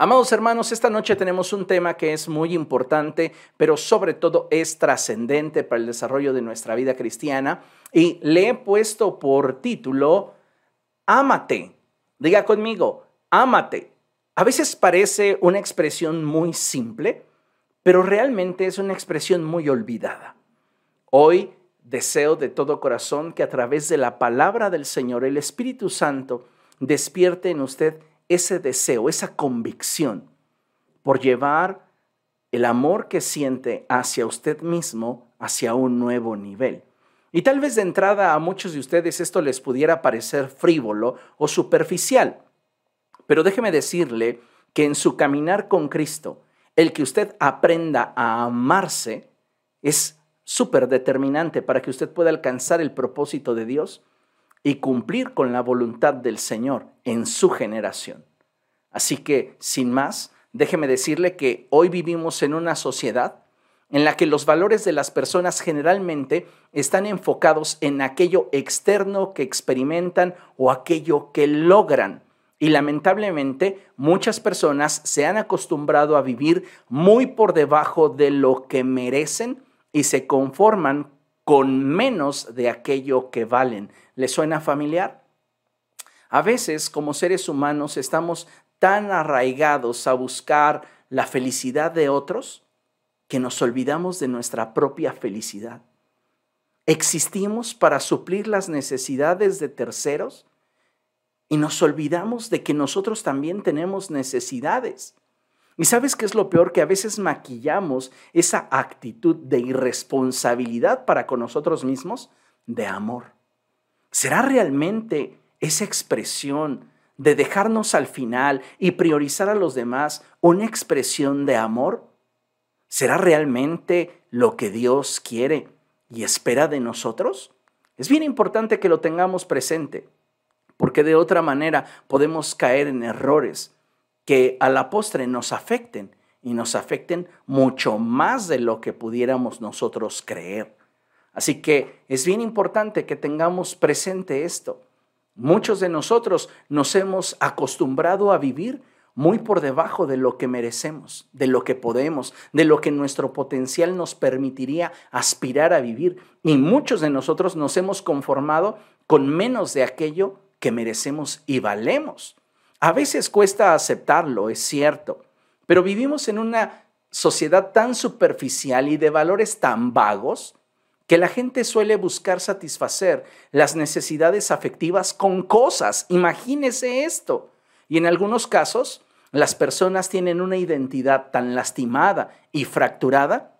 Amados hermanos, esta noche tenemos un tema que es muy importante, pero sobre todo es trascendente para el desarrollo de nuestra vida cristiana y le he puesto por título, Ámate. Diga conmigo, ámate. A veces parece una expresión muy simple, pero realmente es una expresión muy olvidada. Hoy deseo de todo corazón que a través de la palabra del Señor, el Espíritu Santo, despierte en usted ese deseo, esa convicción por llevar el amor que siente hacia usted mismo hacia un nuevo nivel. Y tal vez de entrada a muchos de ustedes esto les pudiera parecer frívolo o superficial, pero déjeme decirle que en su caminar con Cristo, el que usted aprenda a amarse es súper determinante para que usted pueda alcanzar el propósito de Dios y cumplir con la voluntad del Señor en su generación. Así que, sin más, déjeme decirle que hoy vivimos en una sociedad en la que los valores de las personas generalmente están enfocados en aquello externo que experimentan o aquello que logran. Y lamentablemente muchas personas se han acostumbrado a vivir muy por debajo de lo que merecen y se conforman con menos de aquello que valen. ¿Le suena familiar? A veces, como seres humanos, estamos tan arraigados a buscar la felicidad de otros que nos olvidamos de nuestra propia felicidad. Existimos para suplir las necesidades de terceros y nos olvidamos de que nosotros también tenemos necesidades. ¿Y sabes qué es lo peor? Que a veces maquillamos esa actitud de irresponsabilidad para con nosotros mismos de amor. ¿Será realmente esa expresión de dejarnos al final y priorizar a los demás una expresión de amor? ¿Será realmente lo que Dios quiere y espera de nosotros? Es bien importante que lo tengamos presente, porque de otra manera podemos caer en errores que a la postre nos afecten y nos afecten mucho más de lo que pudiéramos nosotros creer. Así que es bien importante que tengamos presente esto. Muchos de nosotros nos hemos acostumbrado a vivir muy por debajo de lo que merecemos, de lo que podemos, de lo que nuestro potencial nos permitiría aspirar a vivir. Y muchos de nosotros nos hemos conformado con menos de aquello que merecemos y valemos. A veces cuesta aceptarlo, es cierto, pero vivimos en una sociedad tan superficial y de valores tan vagos que la gente suele buscar satisfacer las necesidades afectivas con cosas. Imagínese esto. Y en algunos casos, las personas tienen una identidad tan lastimada y fracturada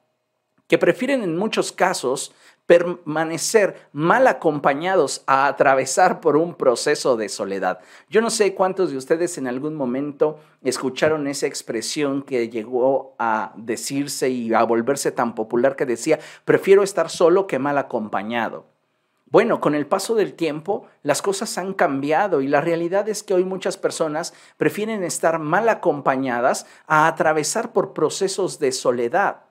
que prefieren en muchos casos permanecer mal acompañados a atravesar por un proceso de soledad. Yo no sé cuántos de ustedes en algún momento escucharon esa expresión que llegó a decirse y a volverse tan popular que decía, prefiero estar solo que mal acompañado. Bueno, con el paso del tiempo las cosas han cambiado y la realidad es que hoy muchas personas prefieren estar mal acompañadas a atravesar por procesos de soledad.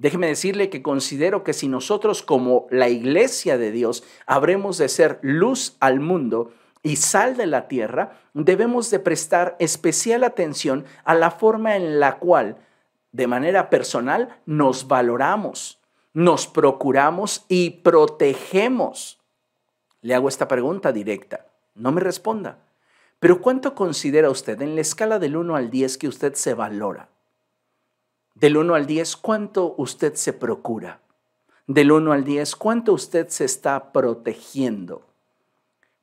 Déjeme decirle que considero que si nosotros como la iglesia de Dios habremos de ser luz al mundo y sal de la tierra, debemos de prestar especial atención a la forma en la cual de manera personal nos valoramos, nos procuramos y protegemos. Le hago esta pregunta directa, no me responda, pero ¿cuánto considera usted en la escala del 1 al 10 que usted se valora? Del 1 al 10, ¿cuánto usted se procura? Del 1 al 10, ¿cuánto usted se está protegiendo?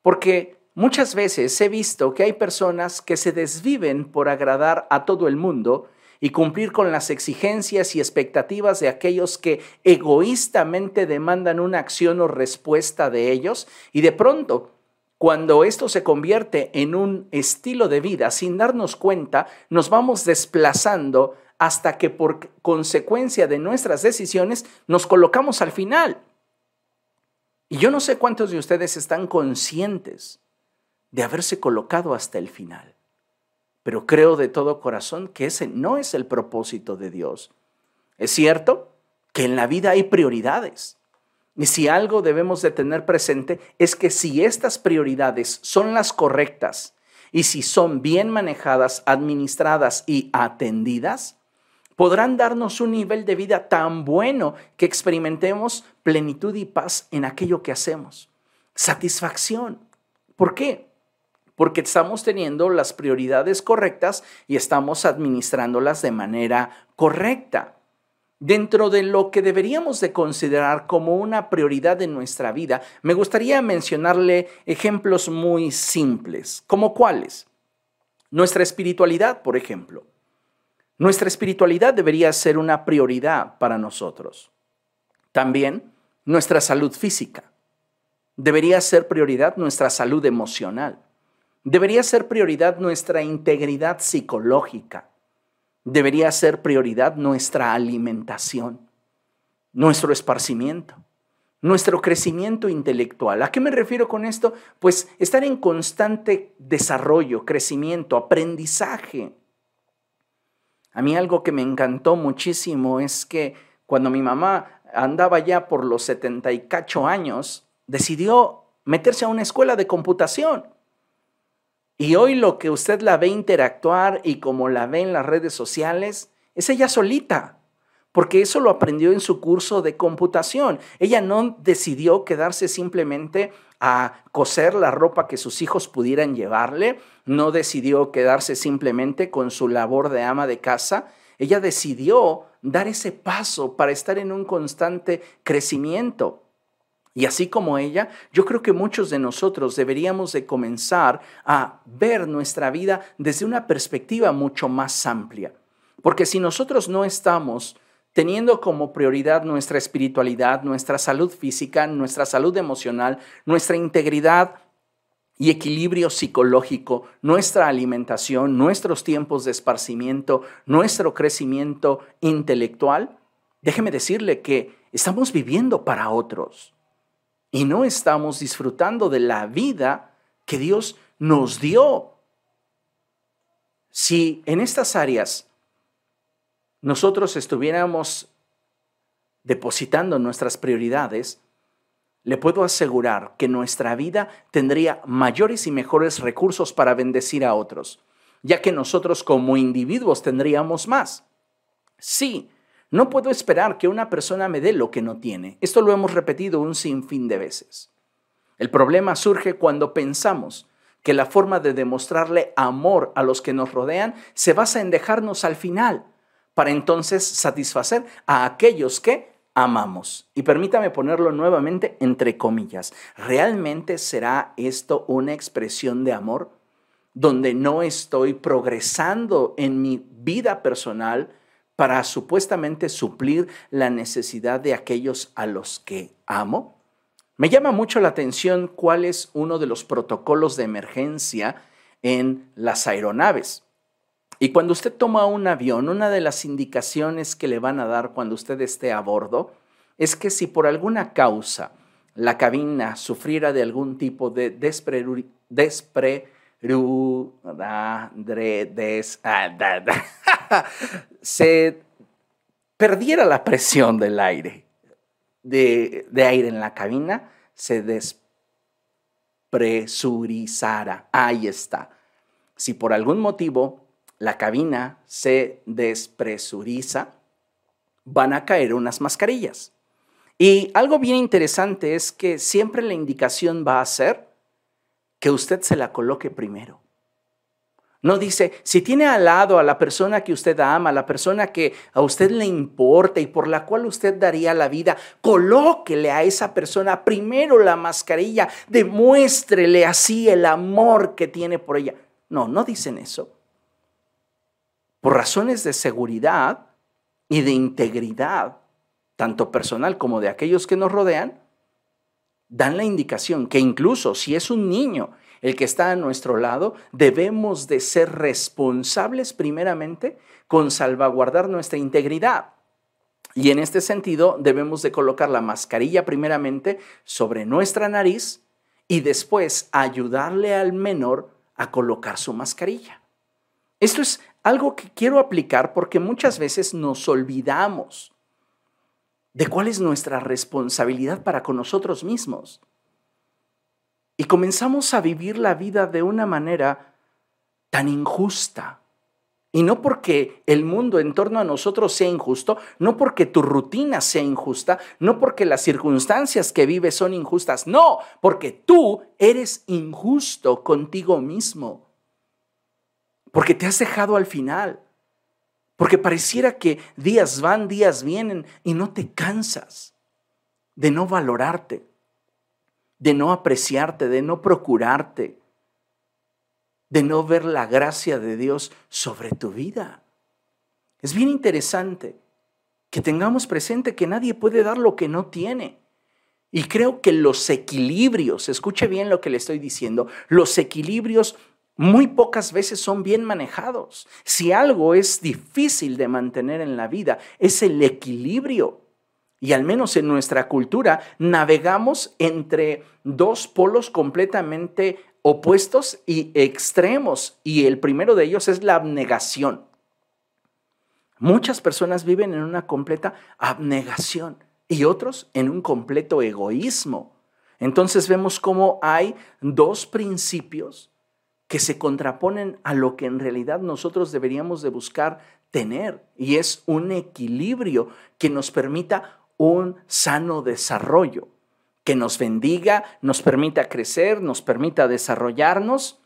Porque muchas veces he visto que hay personas que se desviven por agradar a todo el mundo y cumplir con las exigencias y expectativas de aquellos que egoístamente demandan una acción o respuesta de ellos y de pronto cuando esto se convierte en un estilo de vida, sin darnos cuenta, nos vamos desplazando hasta que por consecuencia de nuestras decisiones nos colocamos al final. Y yo no sé cuántos de ustedes están conscientes de haberse colocado hasta el final, pero creo de todo corazón que ese no es el propósito de Dios. Es cierto que en la vida hay prioridades. Y si algo debemos de tener presente es que si estas prioridades son las correctas y si son bien manejadas, administradas y atendidas, podrán darnos un nivel de vida tan bueno que experimentemos plenitud y paz en aquello que hacemos. Satisfacción. ¿Por qué? Porque estamos teniendo las prioridades correctas y estamos administrándolas de manera correcta. Dentro de lo que deberíamos de considerar como una prioridad en nuestra vida, me gustaría mencionarle ejemplos muy simples, como cuáles. Nuestra espiritualidad, por ejemplo. Nuestra espiritualidad debería ser una prioridad para nosotros. También nuestra salud física. Debería ser prioridad nuestra salud emocional. Debería ser prioridad nuestra integridad psicológica debería ser prioridad nuestra alimentación, nuestro esparcimiento, nuestro crecimiento intelectual. ¿A qué me refiero con esto? Pues estar en constante desarrollo, crecimiento, aprendizaje. A mí algo que me encantó muchísimo es que cuando mi mamá andaba ya por los 78 años, decidió meterse a una escuela de computación. Y hoy lo que usted la ve interactuar y como la ve en las redes sociales, es ella solita, porque eso lo aprendió en su curso de computación. Ella no decidió quedarse simplemente a coser la ropa que sus hijos pudieran llevarle, no decidió quedarse simplemente con su labor de ama de casa, ella decidió dar ese paso para estar en un constante crecimiento. Y así como ella, yo creo que muchos de nosotros deberíamos de comenzar a ver nuestra vida desde una perspectiva mucho más amplia. Porque si nosotros no estamos teniendo como prioridad nuestra espiritualidad, nuestra salud física, nuestra salud emocional, nuestra integridad y equilibrio psicológico, nuestra alimentación, nuestros tiempos de esparcimiento, nuestro crecimiento intelectual, déjeme decirle que estamos viviendo para otros y no estamos disfrutando de la vida que Dios nos dio. Si en estas áreas nosotros estuviéramos depositando nuestras prioridades, le puedo asegurar que nuestra vida tendría mayores y mejores recursos para bendecir a otros, ya que nosotros como individuos tendríamos más. Sí, no puedo esperar que una persona me dé lo que no tiene. Esto lo hemos repetido un sinfín de veces. El problema surge cuando pensamos que la forma de demostrarle amor a los que nos rodean se basa en dejarnos al final, para entonces satisfacer a aquellos que amamos. Y permítame ponerlo nuevamente entre comillas. ¿Realmente será esto una expresión de amor? Donde no estoy progresando en mi vida personal, para supuestamente suplir la necesidad de aquellos a los que amo? Me llama mucho la atención cuál es uno de los protocolos de emergencia en las aeronaves. Y cuando usted toma un avión, una de las indicaciones que le van a dar cuando usted esté a bordo es que si por alguna causa la cabina sufriera de algún tipo de despre, se perdiera la presión del aire, de, aire en la cabina, se despresurizara. Ahí está. Si por algún motivo la cabina se despresuriza, van a caer unas mascarillas. Y algo bien interesante es que siempre la indicación va a ser que usted se la coloque primero. No dice, si tiene al lado a la persona que usted ama, a la persona que a usted le importa y por la cual usted daría la vida, colóquele a esa persona primero la mascarilla, demuéstrele así el amor que tiene por ella. No, no dicen eso. Por razones de seguridad y de integridad, tanto personal como de aquellos que nos rodean, dan la indicación que incluso si es un niño el que está a nuestro lado, debemos de ser responsables primeramente con salvaguardar nuestra integridad. Y en este sentido debemos de colocar la mascarilla primeramente sobre nuestra nariz y después ayudarle al menor a colocar su mascarilla. Esto es algo que quiero aplicar porque muchas veces nos olvidamos de cuál es nuestra responsabilidad para con nosotros mismos. Y comenzamos a vivir la vida de una manera tan injusta. Y no porque el mundo en torno a nosotros sea injusto, no porque tu rutina sea injusta, no porque las circunstancias que vives son injustas, no, porque tú eres injusto contigo mismo. Porque te has dejado al final. Porque pareciera que días van, días vienen y no te cansas de no valorarte, de no apreciarte, de no procurarte de no ver la gracia de Dios sobre tu vida. Es bien interesante que tengamos presente que nadie puede dar lo que no tiene. Y creo que los equilibrios, escuche bien lo que le estoy diciendo, los equilibrios muy pocas veces son bien manejados. Si algo es difícil de mantener en la vida, es el equilibrio. Y al menos en nuestra cultura navegamos entre dos polos completamente opuestos y extremos, y el primero de ellos es la abnegación. Muchas personas viven en una completa abnegación y otros en un completo egoísmo. Entonces vemos cómo hay dos principios que se contraponen a lo que en realidad nosotros deberíamos de buscar tener y es un equilibrio que nos permita un sano desarrollo que nos bendiga, nos permita crecer, nos permita desarrollarnos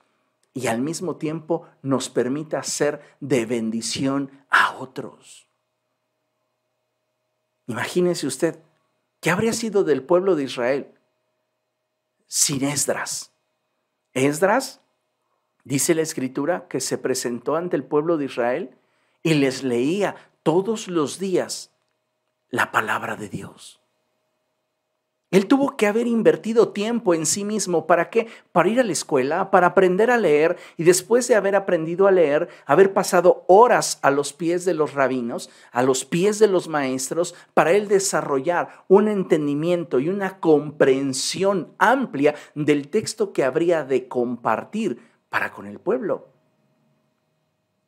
y al mismo tiempo nos permita ser de bendición a otros. Imagínese usted, ¿qué habría sido del pueblo de Israel sin Esdras? Esdras, dice la escritura, que se presentó ante el pueblo de Israel y les leía todos los días la palabra de Dios. Él tuvo que haber invertido tiempo en sí mismo. ¿Para qué? Para ir a la escuela, para aprender a leer y después de haber aprendido a leer, haber pasado horas a los pies de los rabinos, a los pies de los maestros, para él desarrollar un entendimiento y una comprensión amplia del texto que habría de compartir para con el pueblo.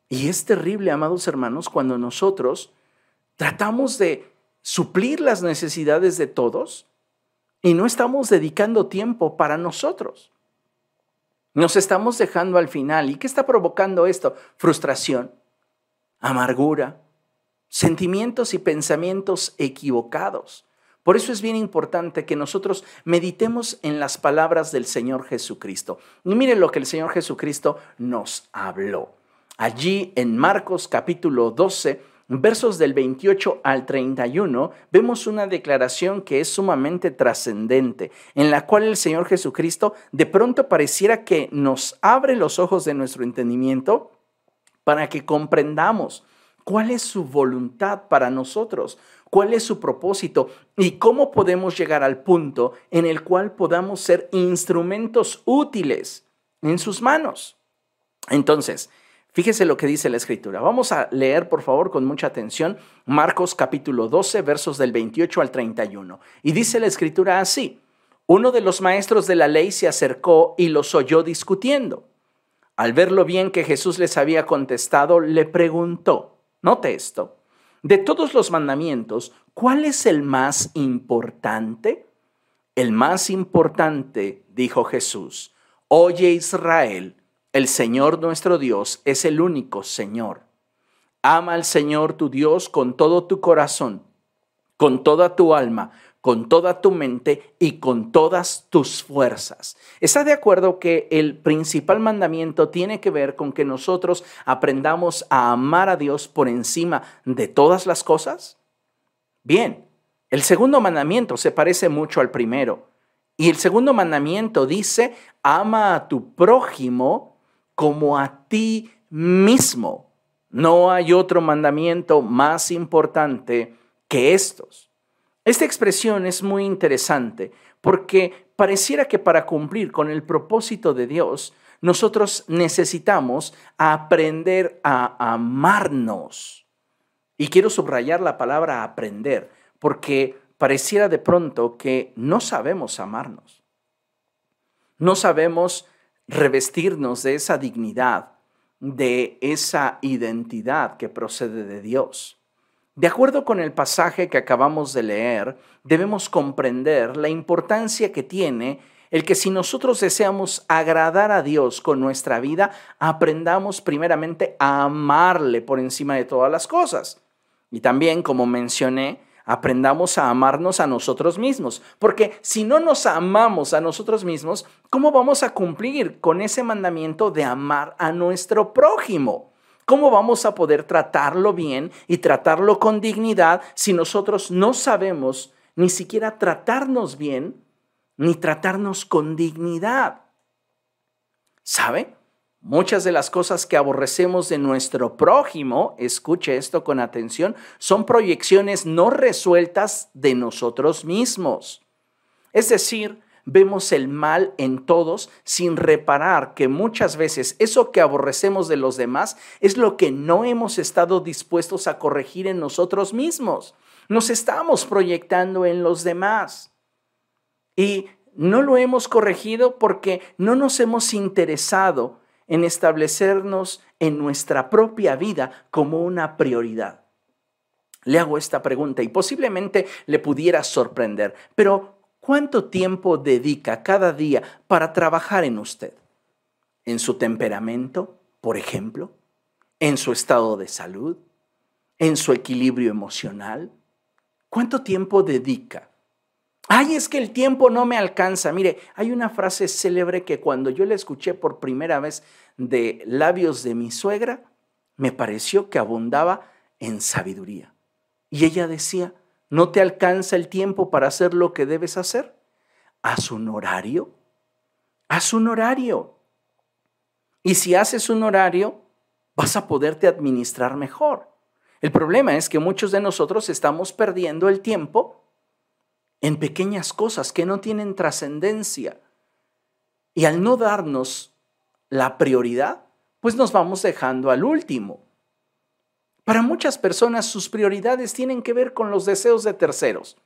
Y es terrible, amados hermanos, cuando nosotros tratamos de suplir las necesidades de todos y no estamos dedicando tiempo para nosotros. Nos estamos dejando al final. ¿Y qué está provocando esto? Frustración, amargura, sentimientos y pensamientos equivocados. Por eso es bien importante que nosotros meditemos en las palabras del Señor Jesucristo. Y miren lo que el Señor Jesucristo nos habló. Allí en Marcos capítulo 12, versos del 28 al 31, vemos una declaración que es sumamente trascendente, en la cual el Señor Jesucristo de pronto pareciera que nos abre los ojos de nuestro entendimiento para que comprendamos cuál es su voluntad para nosotros, cuál es su propósito y cómo podemos llegar al punto en el cual podamos ser instrumentos útiles en sus manos. Entonces, Fíjese lo que dice la escritura. Vamos a leer, por favor, con mucha atención, Marcos capítulo 12, versos del 28 al 31. Y dice la escritura así. Uno de los maestros de la ley se acercó y los oyó discutiendo. Al ver lo bien que Jesús les había contestado, le preguntó, note esto, de todos los mandamientos, ¿cuál es el más importante? El más importante, dijo Jesús, oye Israel, el Señor nuestro Dios es el único Señor. Ama al Señor tu Dios con todo tu corazón, con toda tu alma, con toda tu mente y con todas tus fuerzas. ¿Está de acuerdo que el principal mandamiento tiene que ver con que nosotros aprendamos a amar a Dios por encima de todas las cosas? Bien, el segundo mandamiento se parece mucho al primero. Y el segundo mandamiento dice, ama a tu prójimo como a ti mismo. No hay otro mandamiento más importante que estos. Esta expresión es muy interesante porque pareciera que para cumplir con el propósito de Dios, nosotros necesitamos aprender a amarnos. Y quiero subrayar la palabra aprender, porque pareciera de pronto que no sabemos amarnos. No sabemos revestirnos de esa dignidad, de esa identidad que procede de Dios. De acuerdo con el pasaje que acabamos de leer, debemos comprender la importancia que tiene el que si nosotros deseamos agradar a Dios con nuestra vida, aprendamos primeramente a amarle por encima de todas las cosas. Y también, como mencioné, aprendamos a amarnos a nosotros mismos. Porque si no nos amamos a nosotros mismos, ¿cómo vamos a cumplir con ese mandamiento de amar a nuestro prójimo? ¿Cómo vamos a poder tratarlo bien y tratarlo con dignidad si nosotros no sabemos ni siquiera tratarnos bien ni tratarnos con dignidad? ¿Sabe? Muchas de las cosas que aborrecemos de nuestro prójimo, escuche esto con atención, son proyecciones no resueltas de nosotros mismos. Es decir, vemos el mal en todos sin reparar que muchas veces eso que aborrecemos de los demás es lo que no hemos estado dispuestos a corregir en nosotros mismos. Nos estamos proyectando en los demás. Y no lo hemos corregido porque no nos hemos interesado en establecernos en nuestra propia vida como una prioridad. Le hago esta pregunta y posiblemente le pudiera sorprender, pero ¿cuánto tiempo dedica cada día para trabajar en usted? ¿En su temperamento, por ejemplo? ¿En su estado de salud? ¿En su equilibrio emocional? ¿Cuánto tiempo dedica? Ay, es que el tiempo no me alcanza. Mire, hay una frase célebre que cuando yo la escuché por primera vez de labios de mi suegra, me pareció que abundaba en sabiduría. Y ella decía, ¿no te alcanza el tiempo para hacer lo que debes hacer? Haz un horario. Haz un horario. Y si haces un horario, vas a poderte administrar mejor. El problema es que muchos de nosotros estamos perdiendo el tiempo en pequeñas cosas que no tienen trascendencia. Y al no darnos la prioridad, pues nos vamos dejando al último. Para muchas personas sus prioridades tienen que ver con los deseos de terceros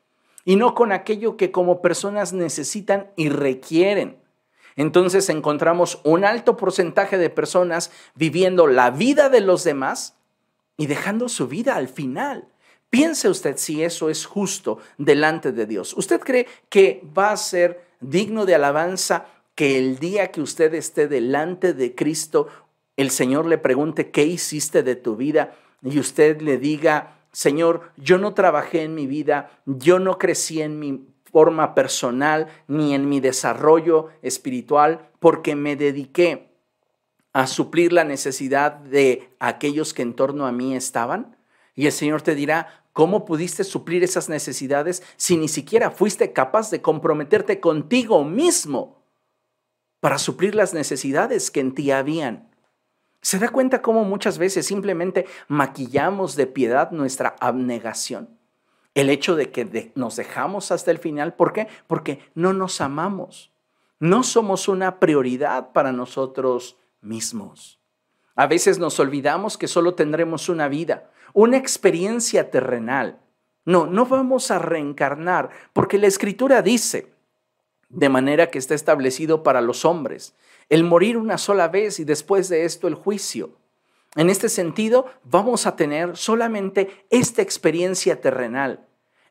y no con aquello que como personas necesitan y requieren. Entonces encontramos un alto porcentaje de personas viviendo la vida de los demás y dejando su vida al final. Piense usted si eso es justo delante de Dios. ¿Usted cree que va a ser digno de alabanza que el día que usted esté delante de Cristo, el Señor le pregunte, ¿qué hiciste de tu vida? Y usted le diga, Señor, yo no trabajé en mi vida, yo no crecí en mi forma personal ni en mi desarrollo espiritual porque me dediqué a suplir la necesidad de aquellos que en torno a mí estaban. Y el Señor te dirá, ¿cómo pudiste suplir esas necesidades si ni siquiera fuiste capaz de comprometerte contigo mismo para suplir las necesidades que en ti habían? ¿Se da cuenta cómo muchas veces simplemente maquillamos de piedad nuestra abnegación? El hecho de que nos dejamos hasta el final, ¿por qué? Porque no nos amamos. No somos una prioridad para nosotros mismos. A veces nos olvidamos que solo tendremos una vida una experiencia terrenal. No, no vamos a reencarnar, porque la escritura dice, de manera que está establecido para los hombres, el morir una sola vez y después de esto el juicio. En este sentido, vamos a tener solamente esta experiencia terrenal.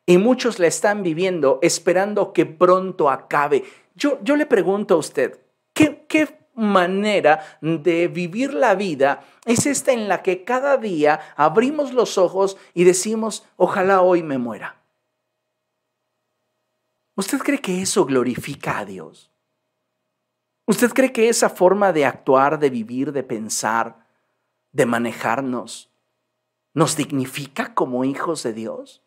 Y muchos la están viviendo esperando que pronto acabe. Yo, yo le pregunto a usted, ¿qué, qué manera de vivir la vida es esta en la que cada día abrimos los ojos y decimos, ojalá hoy me muera. ¿Usted cree que eso glorifica a Dios? ¿Usted cree que esa forma de actuar, de vivir, de pensar, de manejarnos, nos dignifica como hijos de Dios?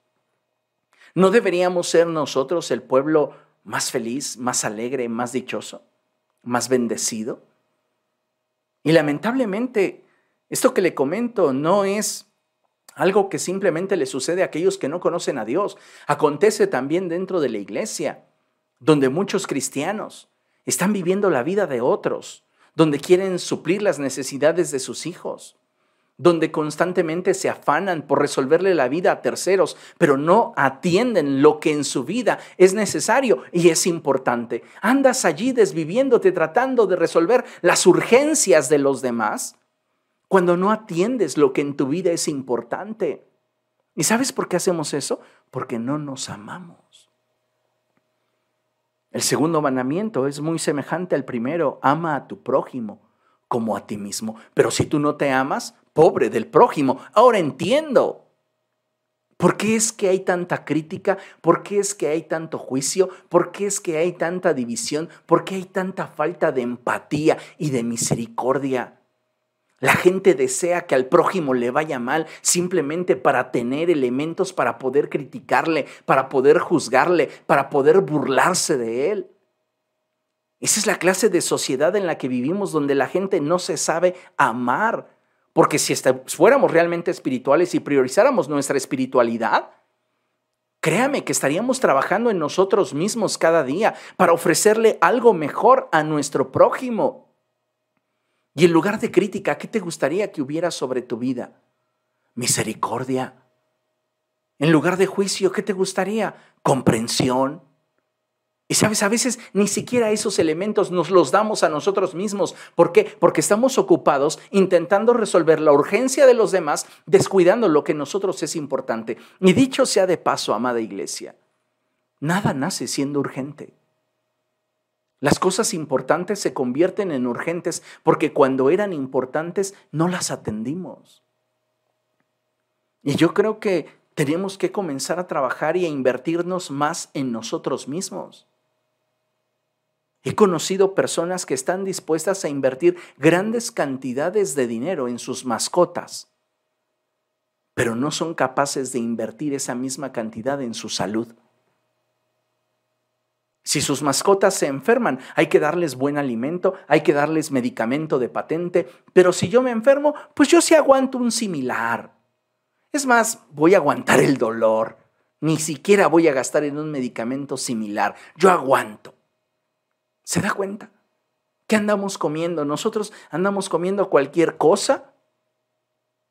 ¿No deberíamos ser nosotros el pueblo más feliz, más alegre, más dichoso? más bendecido. Y lamentablemente, esto que le comento no es algo que simplemente le sucede a aquellos que no conocen a Dios. Acontece también dentro de la iglesia, donde muchos cristianos están viviendo la vida de otros, donde quieren suplir las necesidades de sus hijos, donde constantemente se afanan por resolverle la vida a terceros, pero no atienden lo que en su vida es necesario y es importante. Andas allí desviviéndote tratando de resolver las urgencias de los demás cuando no atiendes lo que en tu vida es importante. ¿Y sabes por qué hacemos eso? Porque no nos amamos. El segundo mandamiento es muy semejante al primero, ama a tu prójimo como a ti mismo. Pero si tú no te amas, pobre del prójimo. Ahora entiendo. ¿Por qué es que hay tanta crítica? ¿Por qué es que hay tanto juicio? ¿Por qué es que hay tanta división? ¿Por qué hay tanta falta de empatía y de misericordia? La gente desea que al prójimo le vaya mal simplemente para tener elementos para poder criticarle, para poder juzgarle, para poder burlarse de él. Esa es la clase de sociedad en la que vivimos donde la gente no se sabe amar. Porque si fuéramos realmente espirituales y priorizáramos nuestra espiritualidad, créame que estaríamos trabajando en nosotros mismos cada día para ofrecerle algo mejor a nuestro prójimo. Y en lugar de crítica, ¿qué te gustaría que hubiera sobre tu vida? Misericordia. En lugar de juicio, ¿qué te gustaría? Comprensión. Y sabes, a veces ni siquiera esos elementos nos los damos a nosotros mismos. ¿Por qué? Porque estamos ocupados intentando resolver la urgencia de los demás, descuidando lo que nosotros es importante. Y dicho sea de paso, amada iglesia, nada nace siendo urgente. Las cosas importantes se convierten en urgentes porque cuando eran importantes no las atendimos. Y yo creo que tenemos que comenzar a trabajar y a invertirnos más en nosotros mismos. He conocido personas que están dispuestas a invertir grandes cantidades de dinero en sus mascotas, pero no son capaces de invertir esa misma cantidad en su salud. Si sus mascotas se enferman, hay que darles buen alimento, hay que darles medicamento de patente, pero si yo me enfermo, pues yo sí aguanto un similar. Es más, voy a aguantar el dolor. Ni siquiera voy a gastar en un medicamento similar. Yo aguanto. ¿Se da cuenta? ¿Qué andamos comiendo? Nosotros andamos comiendo cualquier cosa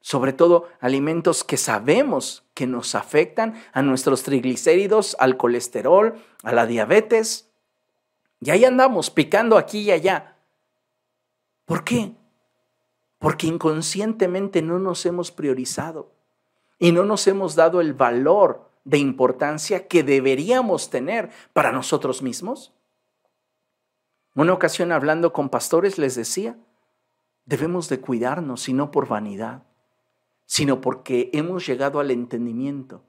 sobre todo alimentos que sabemos que nos afectan a nuestros triglicéridos, al colesterol, a la diabetes. Y ahí andamos picando aquí y allá. ¿Por qué? Porque inconscientemente no nos hemos priorizado y no nos hemos dado el valor de importancia que deberíamos tener para nosotros mismos. Una ocasión hablando con pastores les decía, debemos de cuidarnos y no por vanidad sino porque hemos llegado al entendimiento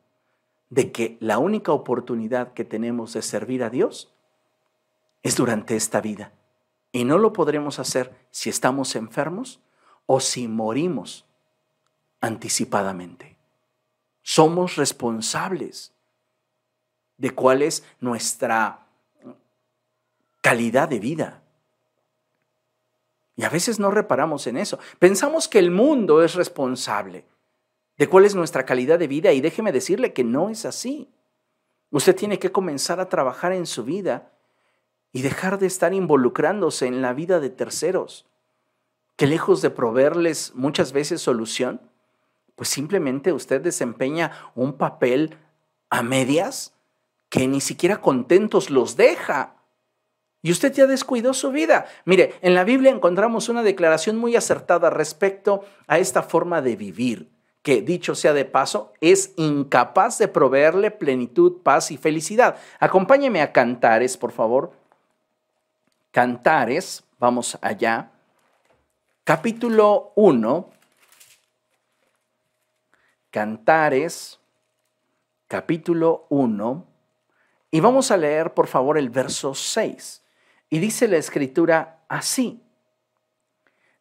de que la única oportunidad que tenemos de servir a Dios es durante esta vida. Y no lo podremos hacer si estamos enfermos o si morimos anticipadamente. Somos responsables de cuál es nuestra calidad de vida. Y a veces no reparamos en eso. Pensamos que el mundo es responsable de cuál es nuestra calidad de vida y déjeme decirle que no es así. Usted tiene que comenzar a trabajar en su vida y dejar de estar involucrándose en la vida de terceros, que lejos de proveerles muchas veces solución, pues simplemente usted desempeña un papel a medias que ni siquiera contentos los deja. Y usted ya descuidó su vida. Mire, en la Biblia encontramos una declaración muy acertada respecto a esta forma de vivir que dicho sea de paso, es incapaz de proveerle plenitud, paz y felicidad. Acompáñeme a Cantares, por favor. Cantares, vamos allá. Capítulo 1. Cantares, capítulo 1. Y vamos a leer, por favor, el verso 6. Y dice la escritura así.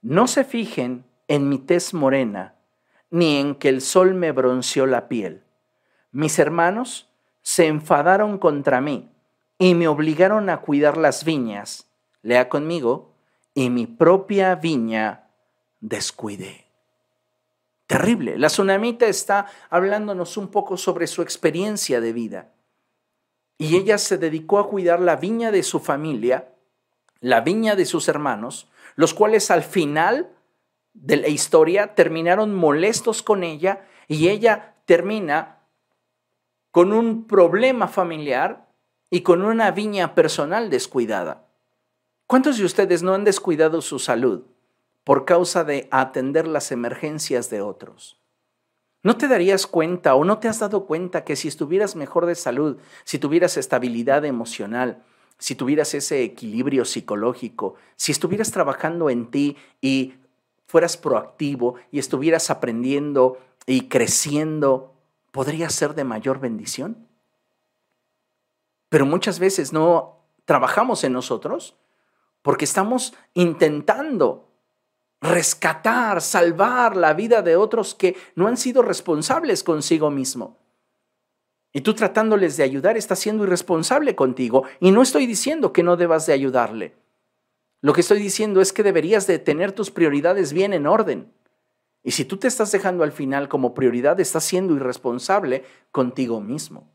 No se fijen en mi tez morena ni en que el sol me bronceó la piel. Mis hermanos se enfadaron contra mí y me obligaron a cuidar las viñas, lea conmigo, y mi propia viña descuidé. Terrible. La tsunamita está hablándonos un poco sobre su experiencia de vida. Y ella se dedicó a cuidar la viña de su familia, la viña de sus hermanos, los cuales al final de la historia terminaron molestos con ella y ella termina con un problema familiar y con una viña personal descuidada. ¿Cuántos de ustedes no han descuidado su salud por causa de atender las emergencias de otros? ¿No te darías cuenta o no te has dado cuenta que si estuvieras mejor de salud, si tuvieras estabilidad emocional, si tuvieras ese equilibrio psicológico, si estuvieras trabajando en ti y fueras proactivo y estuvieras aprendiendo y creciendo, podría ser de mayor bendición. Pero muchas veces no trabajamos en nosotros porque estamos intentando rescatar, salvar la vida de otros que no han sido responsables consigo mismo. Y tú tratándoles de ayudar estás siendo irresponsable contigo. Y no estoy diciendo que no debas de ayudarle. Lo que estoy diciendo es que deberías de tener tus prioridades bien en orden. Y si tú te estás dejando al final como prioridad, estás siendo irresponsable contigo mismo.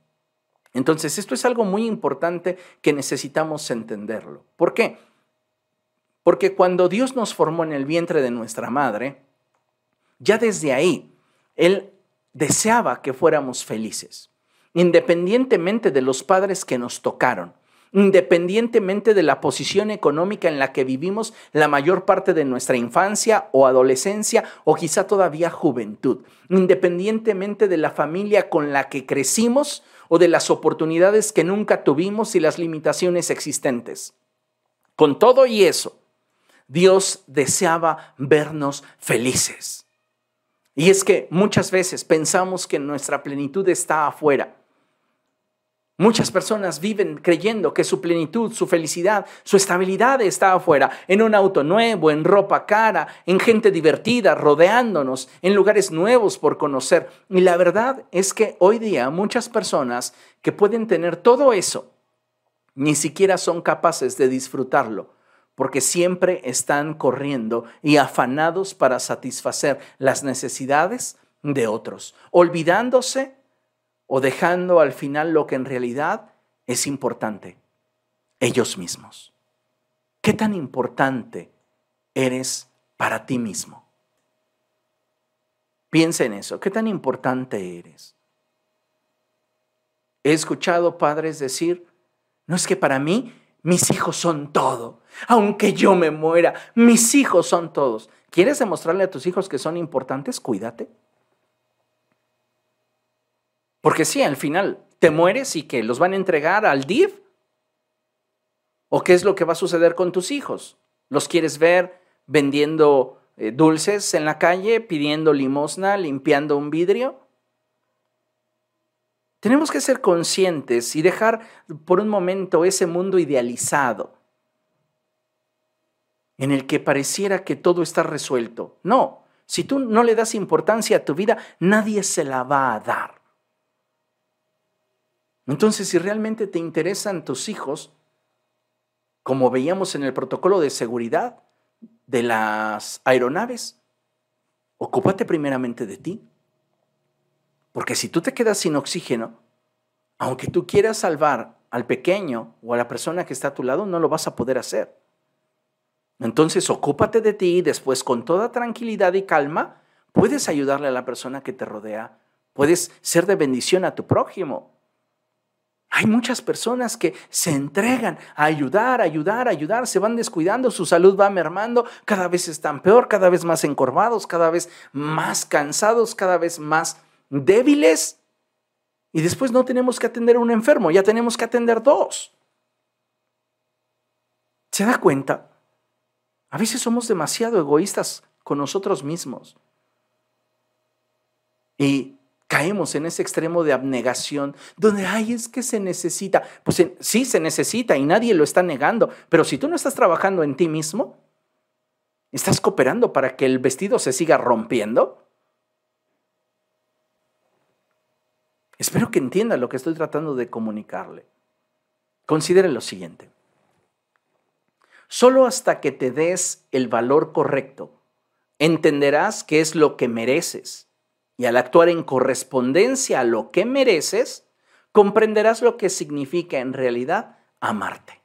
Entonces, esto es algo muy importante que necesitamos entenderlo. ¿Por qué? Porque cuando Dios nos formó en el vientre de nuestra madre, ya desde ahí, Él deseaba que fuéramos felices independientemente de los padres que nos tocaron, independientemente de la posición económica en la que vivimos la mayor parte de nuestra infancia o adolescencia o quizá todavía juventud, independientemente de la familia con la que crecimos o de las oportunidades que nunca tuvimos y las limitaciones existentes. Con todo y eso, Dios deseaba vernos felices. Y es que muchas veces pensamos que nuestra plenitud está afuera Muchas personas viven creyendo que su plenitud, su felicidad, su estabilidad está afuera, en un auto nuevo, en ropa cara, en gente divertida, rodeándonos, en lugares nuevos por conocer. Y la verdad es que hoy día muchas personas que pueden tener todo eso, ni siquiera son capaces de disfrutarlo, porque siempre están corriendo y afanados para satisfacer las necesidades de otros, olvidándose o dejando al final lo que en realidad es importante, ellos mismos. ¿Qué tan importante eres para ti mismo? Piensa en eso, ¿qué tan importante eres? He escuchado padres decir, no es que para mí mis hijos son todo, aunque yo me muera, mis hijos son todos. ¿Quieres demostrarle a tus hijos que son importantes? Cuídate. Porque sí, al final te mueres y que los van a entregar al DIV. ¿O qué es lo que va a suceder con tus hijos? ¿Los quieres ver vendiendo eh, dulces en la calle, pidiendo limosna, limpiando un vidrio? Tenemos que ser conscientes y dejar por un momento ese mundo idealizado en el que pareciera que todo está resuelto. No, si tú no le das importancia a tu vida, nadie se la va a dar. Entonces, si realmente te interesan tus hijos, como veíamos en el protocolo de seguridad de las aeronaves, ocúpate primeramente de ti. Porque si tú te quedas sin oxígeno, aunque tú quieras salvar al pequeño o a la persona que está a tu lado, no lo vas a poder hacer. Entonces, ocúpate de ti y después, con toda tranquilidad y calma, puedes ayudarle a la persona que te rodea. Puedes ser de bendición a tu prójimo. Hay muchas personas que se entregan a ayudar, ayudar, ayudar, se van descuidando, su salud va mermando, cada vez están peor, cada vez más encorvados, cada vez más cansados, cada vez más débiles. Y después no tenemos que atender a un enfermo, ya tenemos que atender dos. ¿Se da cuenta? A veces somos demasiado egoístas con nosotros mismos. Y caemos en ese extremo de abnegación, donde, ay, es que se necesita. Pues sí, se necesita y nadie lo está negando, pero si tú no estás trabajando en ti mismo, ¿estás cooperando para que el vestido se siga rompiendo? Espero que entienda lo que estoy tratando de comunicarle. Considere lo siguiente. Solo hasta que te des el valor correcto, entenderás qué es lo que mereces y al actuar en correspondencia a lo que mereces, comprenderás lo que significa en realidad amarte.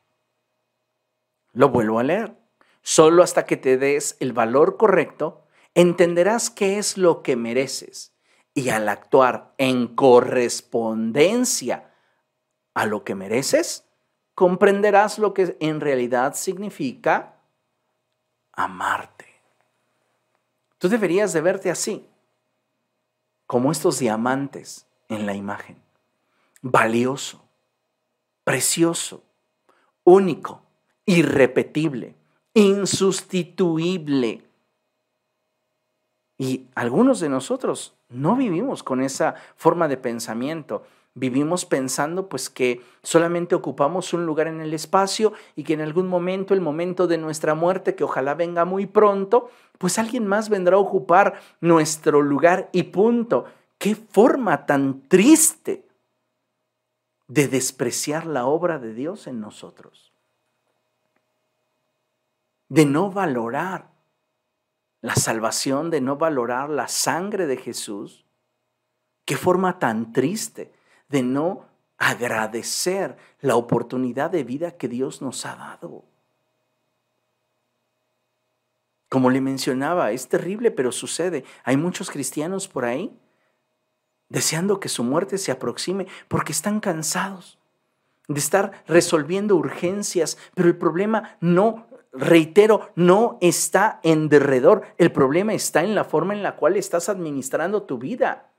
Lo vuelvo a leer. Solo hasta que te des el valor correcto, entenderás qué es lo que mereces. Y al actuar en correspondencia a lo que mereces, comprenderás lo que en realidad significa amarte. Tú deberías de verte así como estos diamantes en la imagen. Valioso, precioso, único, irrepetible, insustituible. Y algunos de nosotros no vivimos con esa forma de pensamiento. Vivimos pensando pues que solamente ocupamos un lugar en el espacio y que en algún momento, el momento de nuestra muerte, que ojalá venga muy pronto, pues alguien más vendrá a ocupar nuestro lugar y punto. Qué forma tan triste de despreciar la obra de Dios en nosotros. De no valorar la salvación, de no valorar la sangre de Jesús. Qué forma tan triste de no agradecer la oportunidad de vida que Dios nos ha dado. Como le mencionaba, es terrible, pero sucede. Hay muchos cristianos por ahí deseando que su muerte se aproxime porque están cansados de estar resolviendo urgencias, pero el problema no, reitero, no está en derredor, el problema está en la forma en la cual estás administrando tu vida.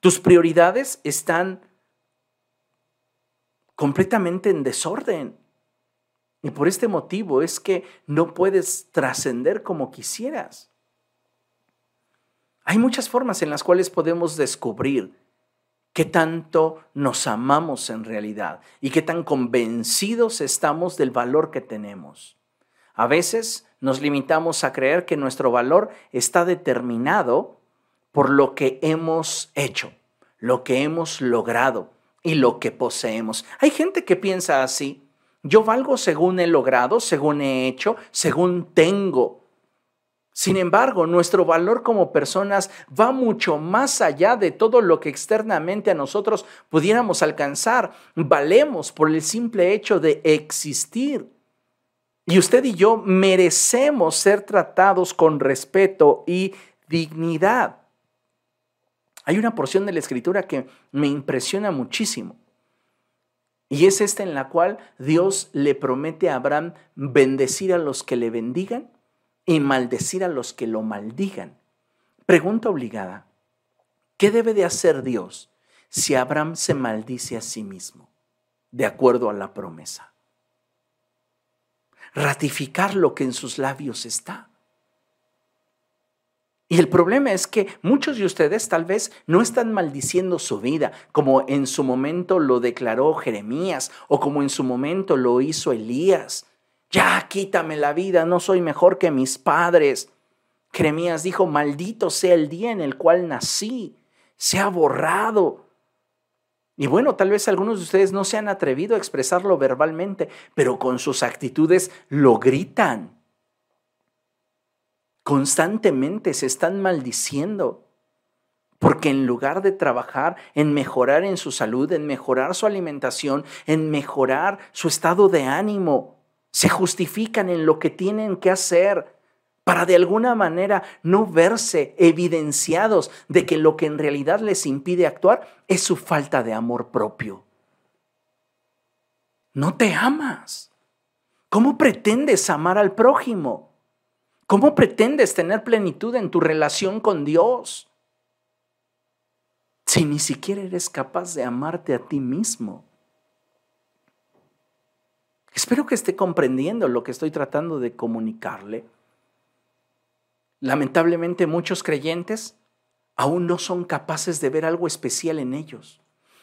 Tus prioridades están completamente en desorden. Y por este motivo es que no puedes trascender como quisieras. Hay muchas formas en las cuales podemos descubrir qué tanto nos amamos en realidad y qué tan convencidos estamos del valor que tenemos. A veces nos limitamos a creer que nuestro valor está determinado por lo que hemos hecho, lo que hemos logrado, y lo que poseemos. Hay gente que piensa así. Yo valgo según he logrado, según he hecho, según tengo. Sin embargo, nuestro valor como personas va mucho más allá de todo lo que externamente a nosotros pudiéramos alcanzar. Valemos por el simple hecho de existir. Y usted y yo merecemos ser tratados con respeto y dignidad. Hay una porción de la escritura que me impresiona muchísimo. Y es esta en la cual Dios le promete a Abraham bendecir a los que le bendigan y maldecir a los que lo maldigan. Pregunta obligada, ¿qué debe de hacer Dios si Abraham se maldice a sí mismo de acuerdo a la promesa? Ratificar lo que en sus labios está. Y el problema es que muchos de ustedes tal vez no están maldiciendo su vida, como en su momento lo declaró Jeremías o como en su momento lo hizo Elías. Ya quítame la vida, no soy mejor que mis padres. Jeremías dijo, maldito sea el día en el cual nací, se ha borrado. Y bueno, tal vez algunos de ustedes no se han atrevido a expresarlo verbalmente, pero con sus actitudes lo gritan constantemente se están maldiciendo. Porque en lugar de trabajar en mejorar en su salud, en mejorar su alimentación, en mejorar su estado de ánimo, se justifican en lo que tienen que hacer para de alguna manera no verse evidenciados de que lo que en realidad les impide actuar es su falta de amor propio. No te amas. ¿Cómo pretendes amar al prójimo? ¿Cómo pretendes tener plenitud en tu relación con Dios si ni siquiera eres capaz de amarte a ti mismo? Espero que esté comprendiendo lo que estoy tratando de comunicarle. Lamentablemente muchos creyentes aún no son capaces de ver algo especial en ellos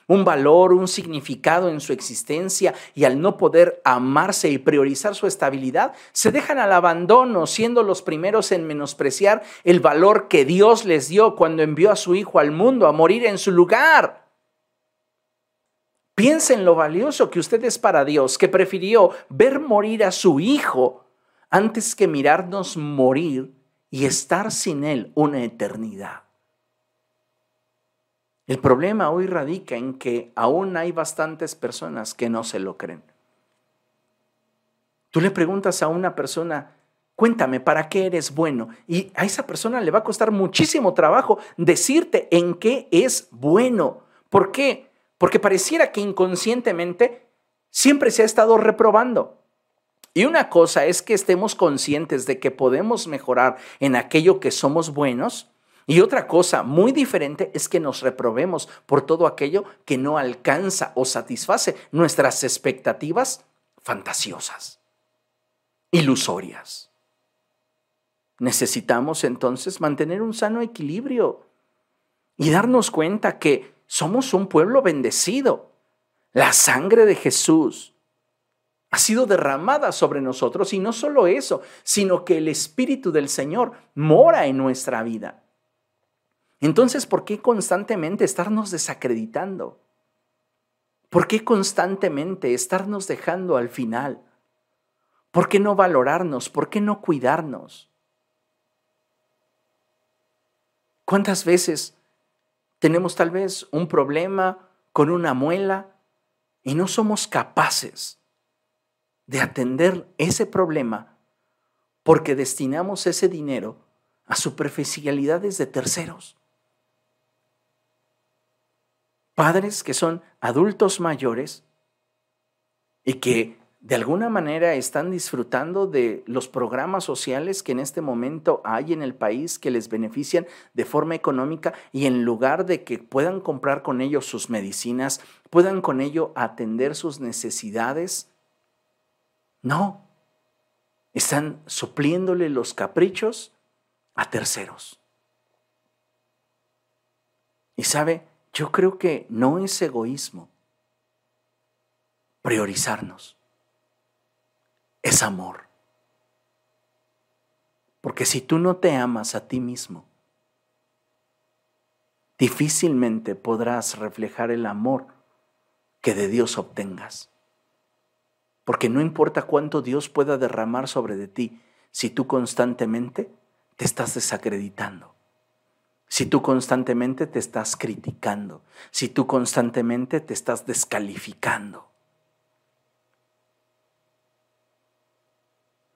un valor, un significado en su existencia y al no poder amarse y priorizar su estabilidad, se dejan al abandono, siendo los primeros en menospreciar el valor que Dios les dio cuando envió a su Hijo al mundo a morir en su lugar. Piensen lo valioso que usted es para Dios, que prefirió ver morir a su Hijo antes que mirarnos morir y estar sin Él una eternidad. El problema hoy radica en que aún hay bastantes personas que no se lo creen. Tú le preguntas a una persona, cuéntame, ¿para qué eres bueno? Y a esa persona le va a costar muchísimo trabajo decirte en qué es bueno. ¿Por qué? Porque pareciera que inconscientemente siempre se ha estado reprobando. Y una cosa es que estemos conscientes de que podemos mejorar en aquello que somos buenos y otra cosa muy diferente es que nos reprobemos por todo aquello que no alcanza o satisface nuestras expectativas fantasiosas, ilusorias. Necesitamos entonces mantener un sano equilibrio y darnos cuenta que somos un pueblo bendecido. La sangre de Jesús ha sido derramada sobre nosotros y no solo eso, sino que el Espíritu del Señor mora en nuestra vida. Entonces, ¿por qué constantemente estarnos desacreditando? ¿Por qué constantemente estarnos dejando al final? ¿Por qué no valorarnos? ¿Por qué no cuidarnos? ¿Cuántas veces tenemos tal vez un problema con una muela y no somos capaces de atender ese problema porque destinamos ese dinero a superficialidades de terceros? Padres que son adultos mayores y que de alguna manera están disfrutando de los programas sociales que en este momento hay en el país que les benefician de forma económica y en lugar de que puedan comprar con ellos sus medicinas, puedan con ello atender sus necesidades, no, están supliéndole los caprichos a terceros. Y sabe, yo creo que no es egoísmo priorizarnos es amor. Porque si tú no te amas a ti mismo, difícilmente podrás reflejar el amor que de Dios obtengas. Porque no importa cuánto Dios pueda derramar sobre de ti, si tú constantemente te estás desacreditando, si tú constantemente te estás criticando, si tú constantemente te estás descalificando.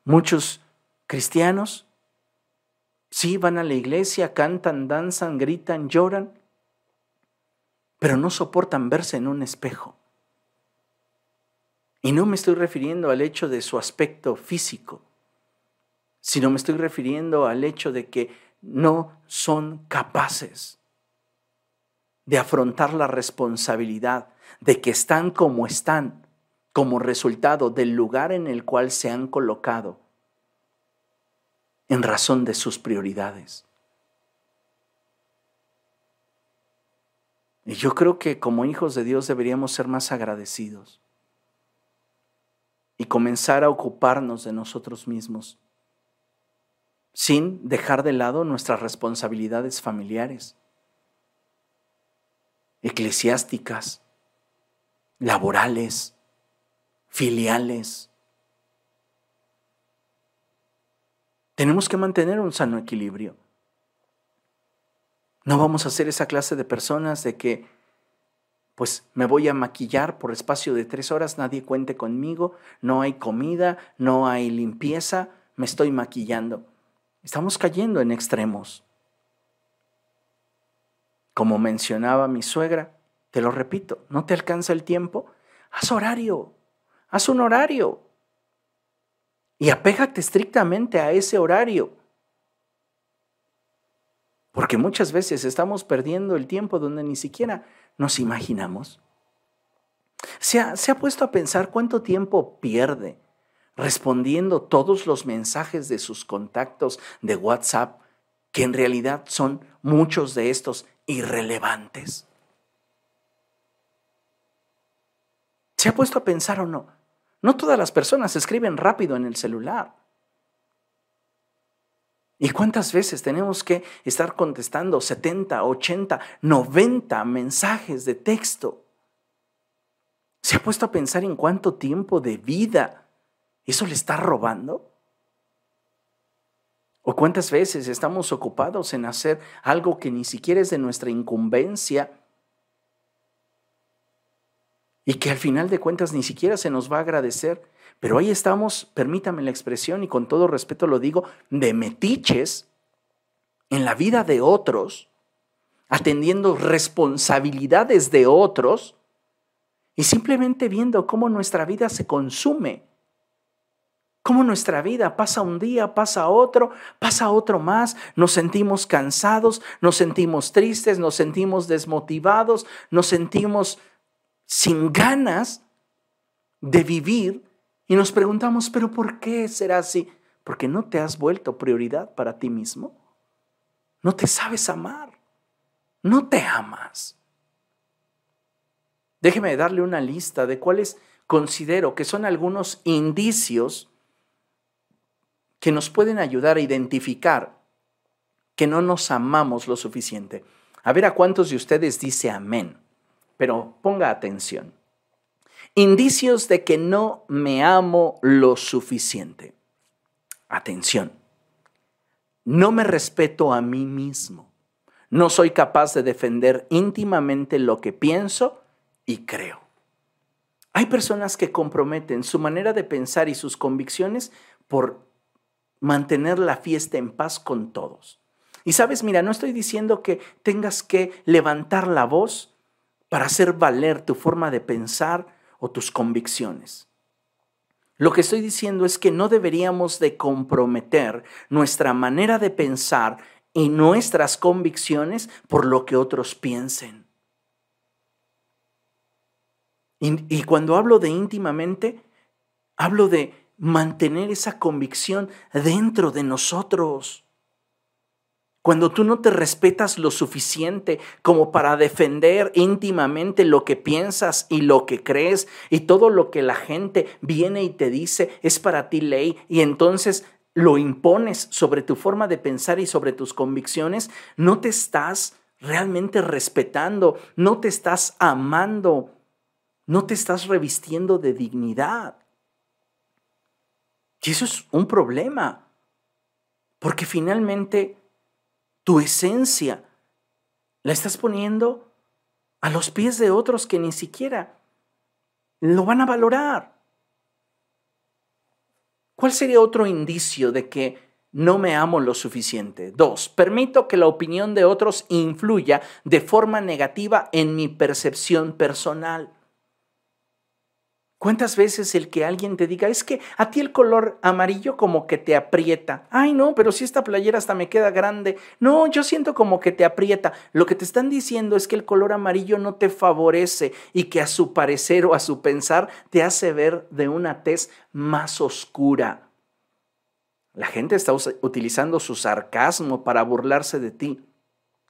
Muchos cristianos sí van a la iglesia, cantan, danzan, gritan, lloran, pero no soportan verse en un espejo. Y no me estoy refiriendo al hecho de su aspecto físico, sino me estoy refiriendo al hecho de que no son capaces de afrontar la responsabilidad de que están como están como resultado del lugar en el cual se han colocado en razón de sus prioridades. Y yo creo que como hijos de Dios deberíamos ser más agradecidos y comenzar a ocuparnos de nosotros mismos sin dejar de lado nuestras responsabilidades familiares, eclesiásticas, laborales, filiales. Tenemos que mantener un sano equilibrio. No vamos a ser esa clase de personas de que, pues me voy a maquillar por espacio de tres horas, nadie cuente conmigo, no hay comida, no hay limpieza, me estoy maquillando. Estamos cayendo en extremos. Como mencionaba mi suegra, te lo repito, no te alcanza el tiempo, haz horario. Haz un horario y apégate estrictamente a ese horario. Porque muchas veces estamos perdiendo el tiempo donde ni siquiera nos imaginamos. Se ha, se ha, puesto a pensar cuánto tiempo pierde respondiendo todos los mensajes de sus contactos de WhatsApp, que en realidad son muchos de estos irrelevantes. ¿Se ha puesto a pensar o no? No todas las personas escriben rápido en el celular. ¿Y cuántas veces tenemos que estar contestando 70, 80, 90 mensajes de texto? ¿Se ha puesto a pensar en cuánto tiempo de vida eso le está robando? ¿O cuántas veces estamos ocupados en hacer algo que ni siquiera es de nuestra incumbencia y que al final de cuentas ni siquiera se nos va a agradecer. Pero ahí estamos, permítame la expresión y con todo respeto lo digo, de metiches en la vida de otros, atendiendo responsabilidades de otros y simplemente viendo cómo nuestra vida se consume. Cómo nuestra vida pasa un día, pasa otro, pasa otro más, nos sentimos cansados, nos sentimos tristes, nos sentimos desmotivados, nos sentimos sin ganas de vivir Y nos preguntamos, pero ¿por qué será así? Porque no te has vuelto prioridad para ti mismo. No te sabes amar. No te amas. Déjeme darle una lista de cuáles considero que son algunos indicios que nos pueden ayudar a identificar que no nos amamos lo suficiente. A ver a cuántos de ustedes dice amén, pero ponga atención. Indicios de que no me amo lo suficiente. Atención. No me respeto a mí mismo. No soy capaz de defender íntimamente lo que pienso y creo. Hay personas que comprometen su manera de pensar y sus convicciones por mantener la fiesta en paz con todos. Y sabes, mira, no estoy diciendo que tengas que levantar la voz para hacer valer tu forma de pensar o tus convicciones. Lo que estoy diciendo es que no deberíamos de comprometer nuestra manera de pensar y nuestras convicciones por lo que otros piensen. Y, cuando hablo de íntimamente, hablo de mantener esa convicción dentro de nosotros. Cuando tú no te respetas lo suficiente como para defender íntimamente lo que piensas y lo que crees y todo lo que la gente viene y te dice es para ti ley y entonces lo impones sobre tu forma de pensar y sobre tus convicciones, no te estás realmente respetando, no te estás amando, no te estás revistiendo de dignidad. Y eso es un problema, porque finalmente tu esencia la estás poniendo a los pies de otros que ni siquiera lo van a valorar. ¿Cuál sería otro indicio de que no me amo lo suficiente? Dos, permito que la opinión de otros influya de forma negativa en mi percepción personal. ¿Cuántas veces el que alguien te diga, es que a ti el color amarillo como que te aprieta? Ay, no, pero si esta playera hasta me queda grande. No, yo siento como que te aprieta. Lo que te están diciendo es que el color amarillo no te favorece y que a su parecer o a su pensar te hace ver de una tez más oscura. La gente está utilizando su sarcasmo para burlarse de ti.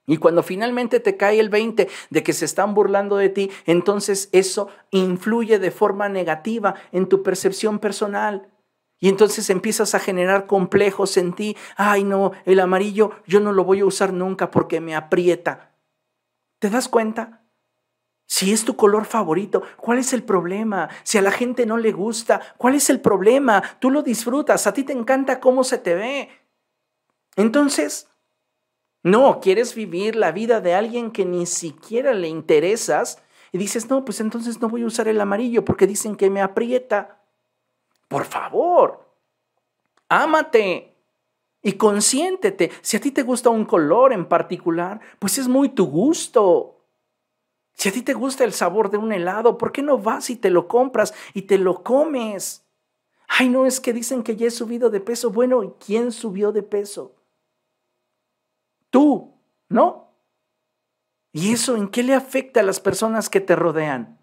Y cuando finalmente te cae el 20 de que se están burlando de ti, entonces eso influye de forma negativa en tu percepción personal. Y entonces empiezas a generar complejos en ti. Ay, no, el amarillo yo no lo voy a usar nunca porque me aprieta. ¿Te das cuenta? Si es tu color favorito, ¿cuál es el problema? Si a la gente no le gusta, ¿cuál es el problema? Tú lo disfrutas, a ti te encanta cómo se te ve. Entonces, no, quieres vivir la vida de alguien que ni siquiera le interesas y dices, no, pues entonces no voy a usar el amarillo porque dicen que me aprieta. Por favor, ámate y consiéntete. Si a ti te gusta un color en particular, pues es muy tu gusto. Si a ti te gusta el sabor de un helado, ¿por qué no vas y te lo compras y te lo comes? Ay, no, es que dicen que ya he subido de peso. Bueno, ¿y quién subió de peso? Tú, ¿no? ¿Y eso en qué le afecta a las personas que te rodean?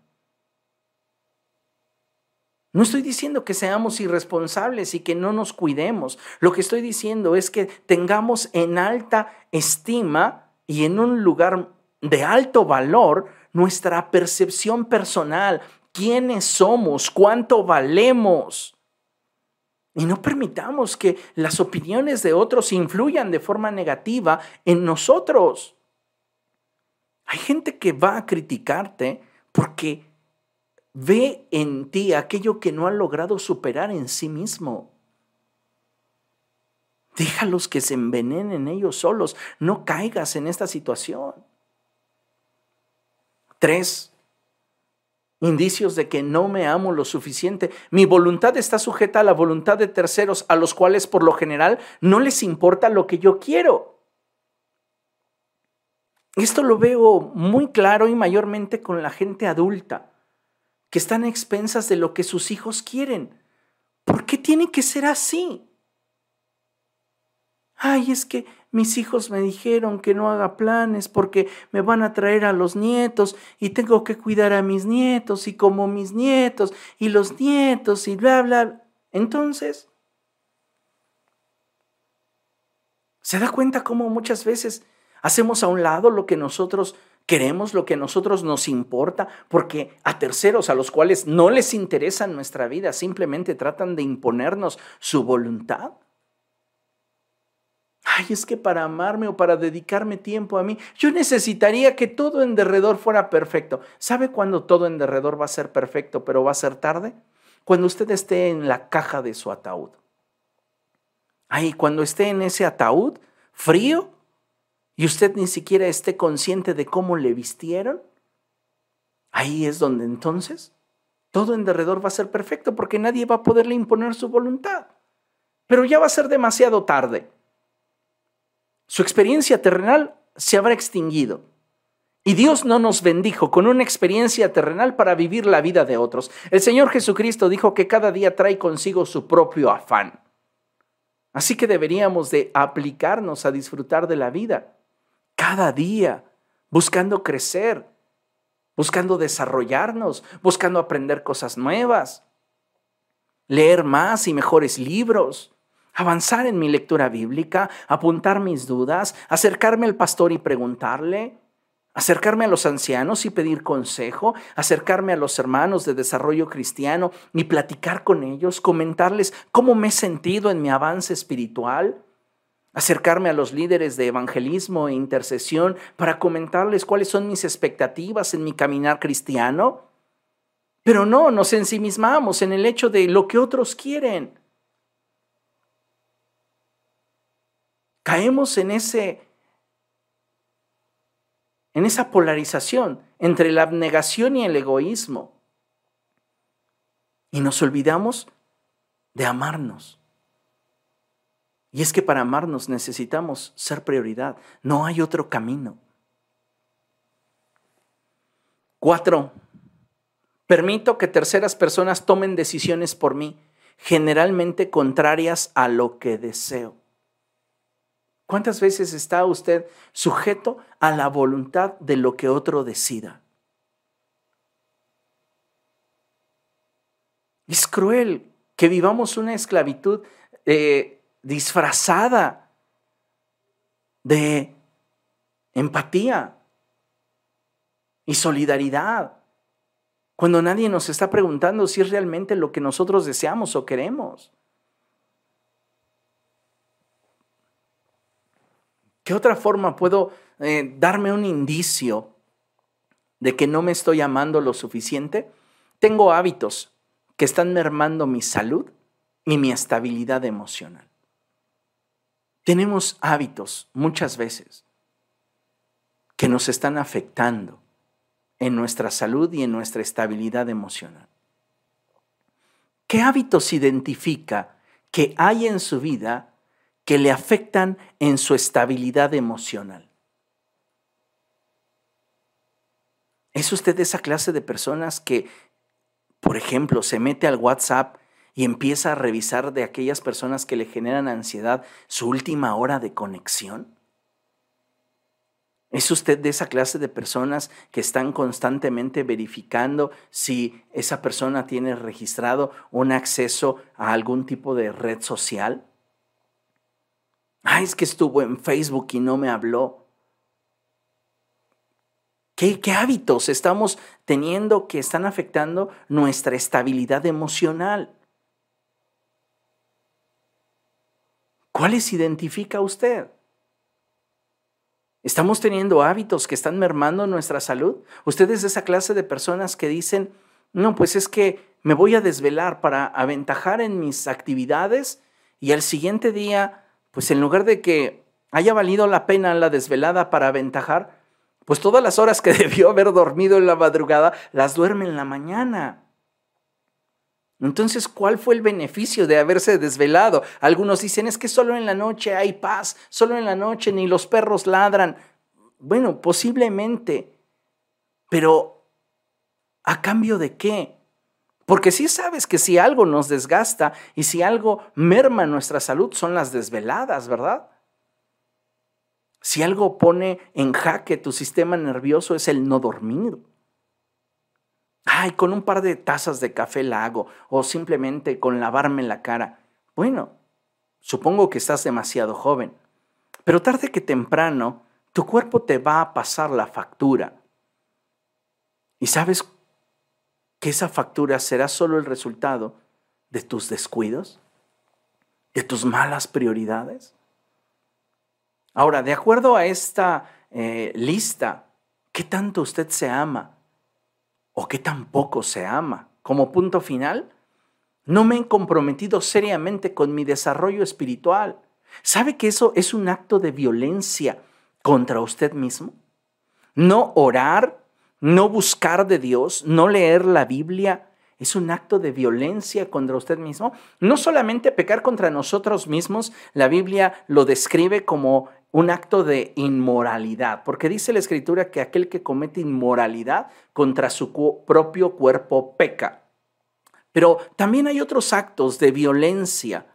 No estoy diciendo que seamos irresponsables y que no nos cuidemos. Lo que estoy diciendo es que tengamos en alta estima y en un lugar de alto valor nuestra percepción personal, quiénes somos, cuánto valemos. Y no permitamos que las opiniones de otros influyan de forma negativa en nosotros. Hay gente que va a criticarte porque ve en ti aquello que no ha logrado superar en sí mismo. Déjalos que se envenenen ellos solos. No caigas en esta situación. Tres, indicios de que no me amo lo suficiente. Mi voluntad está sujeta a la voluntad de terceros, a los cuales por lo general no les importa lo que yo quiero. Esto lo veo muy claro y mayormente con la gente adulta, que están a expensas de lo que sus hijos quieren. ¿Por qué tiene que ser así? Ay, es que mis hijos me dijeron que no haga planes porque me van a traer a los nietos y tengo que cuidar a mis nietos y como mis nietos y los nietos y bla, bla. Entonces, ¿se da cuenta cómo muchas veces hacemos a un lado lo que nosotros queremos, lo que a nosotros nos importa, porque a terceros a los cuales no les interesa nuestra vida, simplemente tratan de imponernos su voluntad. Ay, es que para amarme o para dedicarme tiempo a mí, yo necesitaría que todo en derredor fuera perfecto. ¿Sabe cuándo todo en derredor va a ser perfecto, pero va a ser tarde? Cuando usted esté en la caja de su ataúd. Ay, cuando esté en ese ataúd frío, y usted ni siquiera esté consciente de cómo le vistieron, ahí es donde entonces todo en derredor va a ser perfecto porque nadie va a poderle imponer su voluntad. Pero ya va a ser demasiado tarde. Su experiencia terrenal se habrá extinguido. Y Dios no nos bendijo con una experiencia terrenal para vivir la vida de otros. El Señor Jesucristo dijo que cada día trae consigo su propio afán. Así que deberíamos de aplicarnos a disfrutar de la vida cada día, buscando crecer, buscando desarrollarnos, buscando aprender cosas nuevas, leer más y mejores libros, avanzar en mi lectura bíblica, apuntar mis dudas, acercarme al pastor y preguntarle, acercarme a los ancianos y pedir consejo, acercarme a los hermanos de desarrollo cristiano y platicar con ellos, comentarles cómo me he sentido en mi avance espiritual acercarme a los líderes de evangelismo e intercesión para comentarles cuáles son mis expectativas en mi caminar cristiano. Pero no, nos ensimismamos en el hecho de lo que otros quieren. Caemos en ese en esa polarización entre la abnegación y el egoísmo. Y nos olvidamos de amarnos. Y es que para amarnos necesitamos ser prioridad. No hay otro camino. Cuatro, permito que terceras personas tomen decisiones por mí, generalmente contrarias a lo que deseo. ¿Cuántas veces está usted sujeto a la voluntad de lo que otro decida? Es cruel que vivamos una esclavitud eh, disfrazada de empatía y solidaridad, cuando nadie nos está preguntando si es realmente lo que nosotros deseamos o queremos. ¿Qué otra forma puedo eh, darme un indicio de que no me estoy amando lo suficiente? Tengo hábitos que están mermando mi salud y mi estabilidad emocional. Tenemos hábitos muchas veces que nos están afectando en nuestra salud y en nuestra estabilidad emocional. ¿Qué hábitos identifica que hay en su vida que le afectan en su estabilidad emocional? ¿Es usted esa clase de personas que, por ejemplo, se mete al WhatsApp y empieza a revisar de aquellas personas que le generan ansiedad su última hora de conexión? ¿Es usted de esa clase de personas que están constantemente verificando si esa persona tiene registrado un acceso a algún tipo de red social? Ay, es que estuvo en Facebook y no me habló. ¿Qué, ¿Qué, hábitos estamos teniendo que están afectando nuestra estabilidad emocional? ¿Cuáles identifica usted? ¿Estamos teniendo hábitos que están mermando nuestra salud? ¿Usted es de esa clase de personas que dicen, no, pues es que me voy a desvelar para aventajar en mis actividades y al siguiente día, pues en lugar de que haya valido la pena la desvelada para aventajar, pues todas las horas que debió haber dormido en la madrugada las duerme en la mañana. Entonces, ¿cuál fue el beneficio de haberse desvelado? Algunos dicen, es que solo en la noche hay paz, solo en la noche ni los perros ladran. Bueno, posiblemente, pero ¿a cambio de qué? Porque sí sabes que si algo nos desgasta y si algo merma nuestra salud son las desveladas, ¿verdad? Si algo pone en jaque tu sistema nervioso es el no dormir. Ay, con un par de tazas de café la hago o simplemente con lavarme la cara. Bueno, supongo que estás demasiado joven, pero tarde que temprano tu cuerpo te va a pasar la factura. ¿Y sabes que esa factura será solo el resultado de tus descuidos? ¿De tus malas prioridades? Ahora, de acuerdo a esta eh, lista, ¿qué tanto usted se ama o qué tan poco se ama? Como punto final, no me he comprometido seriamente con mi desarrollo espiritual. ¿Sabe que eso es un acto de violencia contra usted mismo? No orar, no buscar de Dios, no leer la Biblia, es un acto de violencia contra usted mismo. No solamente pecar contra nosotros mismos, la Biblia lo describe como un acto de inmoralidad, porque dice la escritura que aquel que comete inmoralidad contra su propio cuerpo peca. Pero también hay otros actos de violencia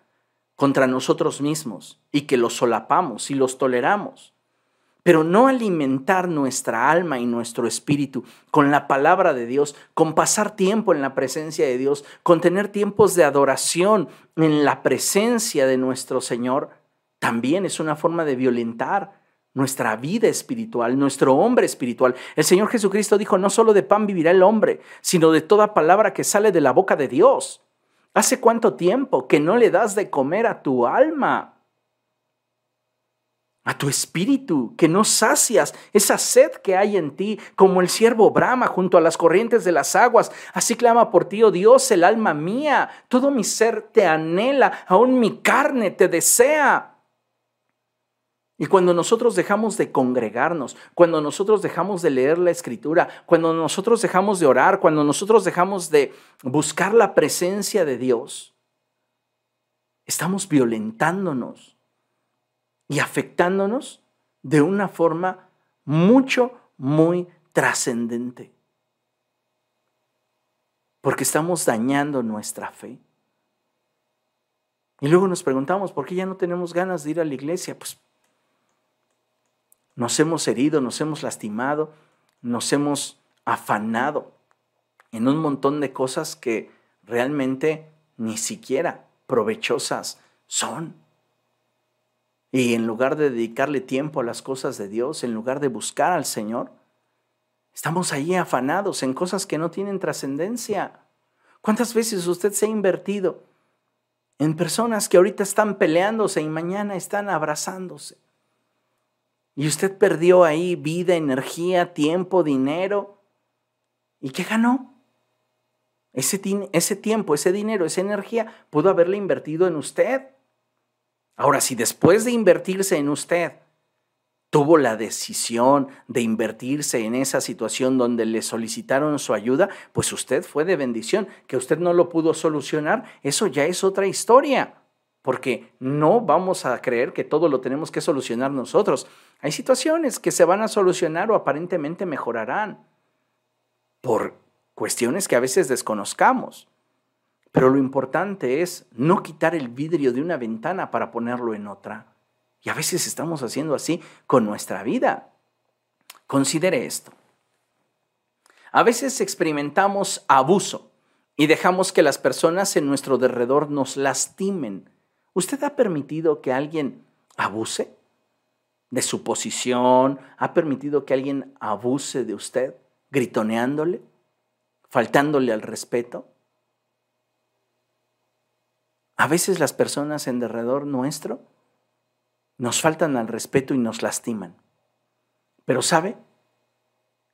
contra nosotros mismos y que los solapamos y los toleramos. Pero no alimentar nuestra alma y nuestro espíritu con la palabra de Dios, con pasar tiempo en la presencia de Dios, con tener tiempos de adoración en la presencia de nuestro Señor, también es una forma de violentar nuestra vida espiritual, nuestro hombre espiritual. El Señor Jesucristo dijo, no solo de pan vivirá el hombre, sino de toda palabra que sale de la boca de Dios. ¿Hace cuánto tiempo que no le das de comer a tu alma? A tu espíritu, que no sacias esa sed que hay en ti, como el siervo brama junto a las corrientes de las aguas. Así clama por ti, oh Dios, el alma mía. Todo mi ser te anhela, aún mi carne te desea. Y cuando nosotros dejamos de congregarnos, cuando nosotros dejamos de leer la escritura, cuando nosotros dejamos de orar, cuando nosotros dejamos de buscar la presencia de Dios, estamos violentándonos y afectándonos de una forma mucho, muy trascendente. Porque estamos dañando nuestra fe. Y luego nos preguntamos, ¿por qué ya no tenemos ganas de ir a la iglesia? Pues nos hemos herido, nos hemos lastimado, nos hemos afanado en un montón de cosas que realmente ni siquiera provechosas son. Y en lugar de dedicarle tiempo a las cosas de Dios, en lugar de buscar al Señor, estamos ahí afanados en cosas que no tienen trascendencia. ¿Cuántas veces usted se ha invertido en personas que ahorita están peleándose y mañana están abrazándose? Y usted perdió ahí vida, energía, tiempo, dinero. ¿Y qué ganó? Ese, ese tiempo, ese dinero, esa energía pudo haberle invertido en usted. Ahora, si después de invertirse en usted, tuvo la decisión de invertirse en esa situación donde le solicitaron su ayuda, pues usted fue de bendición. Que usted no lo pudo solucionar, eso ya es otra historia porque no vamos a creer que todo lo tenemos que solucionar nosotros. Hay situaciones que se van a solucionar o aparentemente mejorarán por cuestiones que a veces desconozcamos. Pero lo importante es no quitar el vidrio de una ventana para ponerlo en otra. Y a veces estamos haciendo así con nuestra vida. Considere esto. A veces experimentamos abuso y dejamos que las personas en nuestro derredor nos lastimen ¿Usted ha permitido que alguien abuse de su posición? ¿Ha permitido que alguien abuse de usted, gritoneándole, faltándole al respeto? A veces las personas en derredor nuestro nos faltan al respeto y nos lastiman. Pero ¿sabe?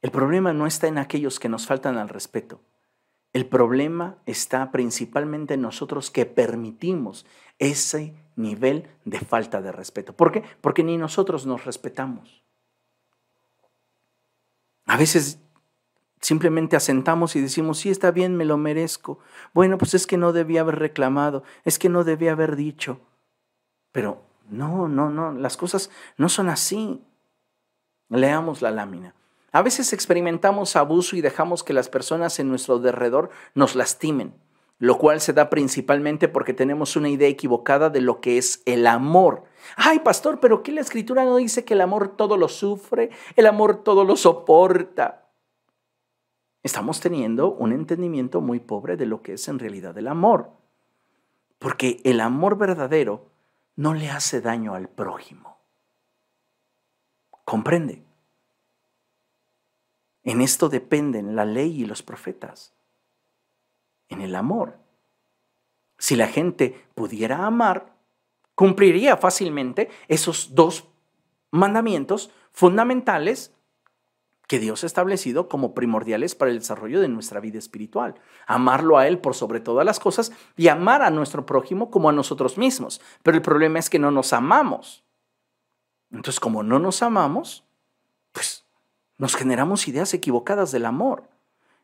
El problema no está en aquellos que nos faltan al respeto. El problema está principalmente en nosotros que permitimos ese nivel de falta de respeto. ¿Por qué? Porque ni nosotros nos respetamos. A veces simplemente asentamos y decimos, sí, está bien, me lo merezco. Bueno, pues es que no debía haber reclamado, es que no debía haber dicho. Pero no, no, no, las cosas no son así. Leamos la lámina. A veces experimentamos abuso y dejamos que las personas en nuestro derredor nos lastimen. lo cual se da principalmente porque tenemos una idea equivocada de lo que es el amor. Ay, pastor, pero ¿qué la escritura no dice que el amor todo lo sufre, el amor todo lo soporta? Estamos teniendo un entendimiento muy pobre de lo que es en realidad el amor, porque el amor verdadero no le hace daño al prójimo. ¿Comprende? En esto dependen la ley y los profetas en el amor. Si la gente pudiera amar, cumpliría fácilmente esos dos mandamientos fundamentales que Dios ha establecido como primordiales para el desarrollo de nuestra vida espiritual. Amarlo a Él por sobre todas las cosas y amar a nuestro prójimo como a nosotros mismos. Pero el problema es que no nos amamos. Entonces, como no nos amamos, pues nos generamos ideas equivocadas del amor.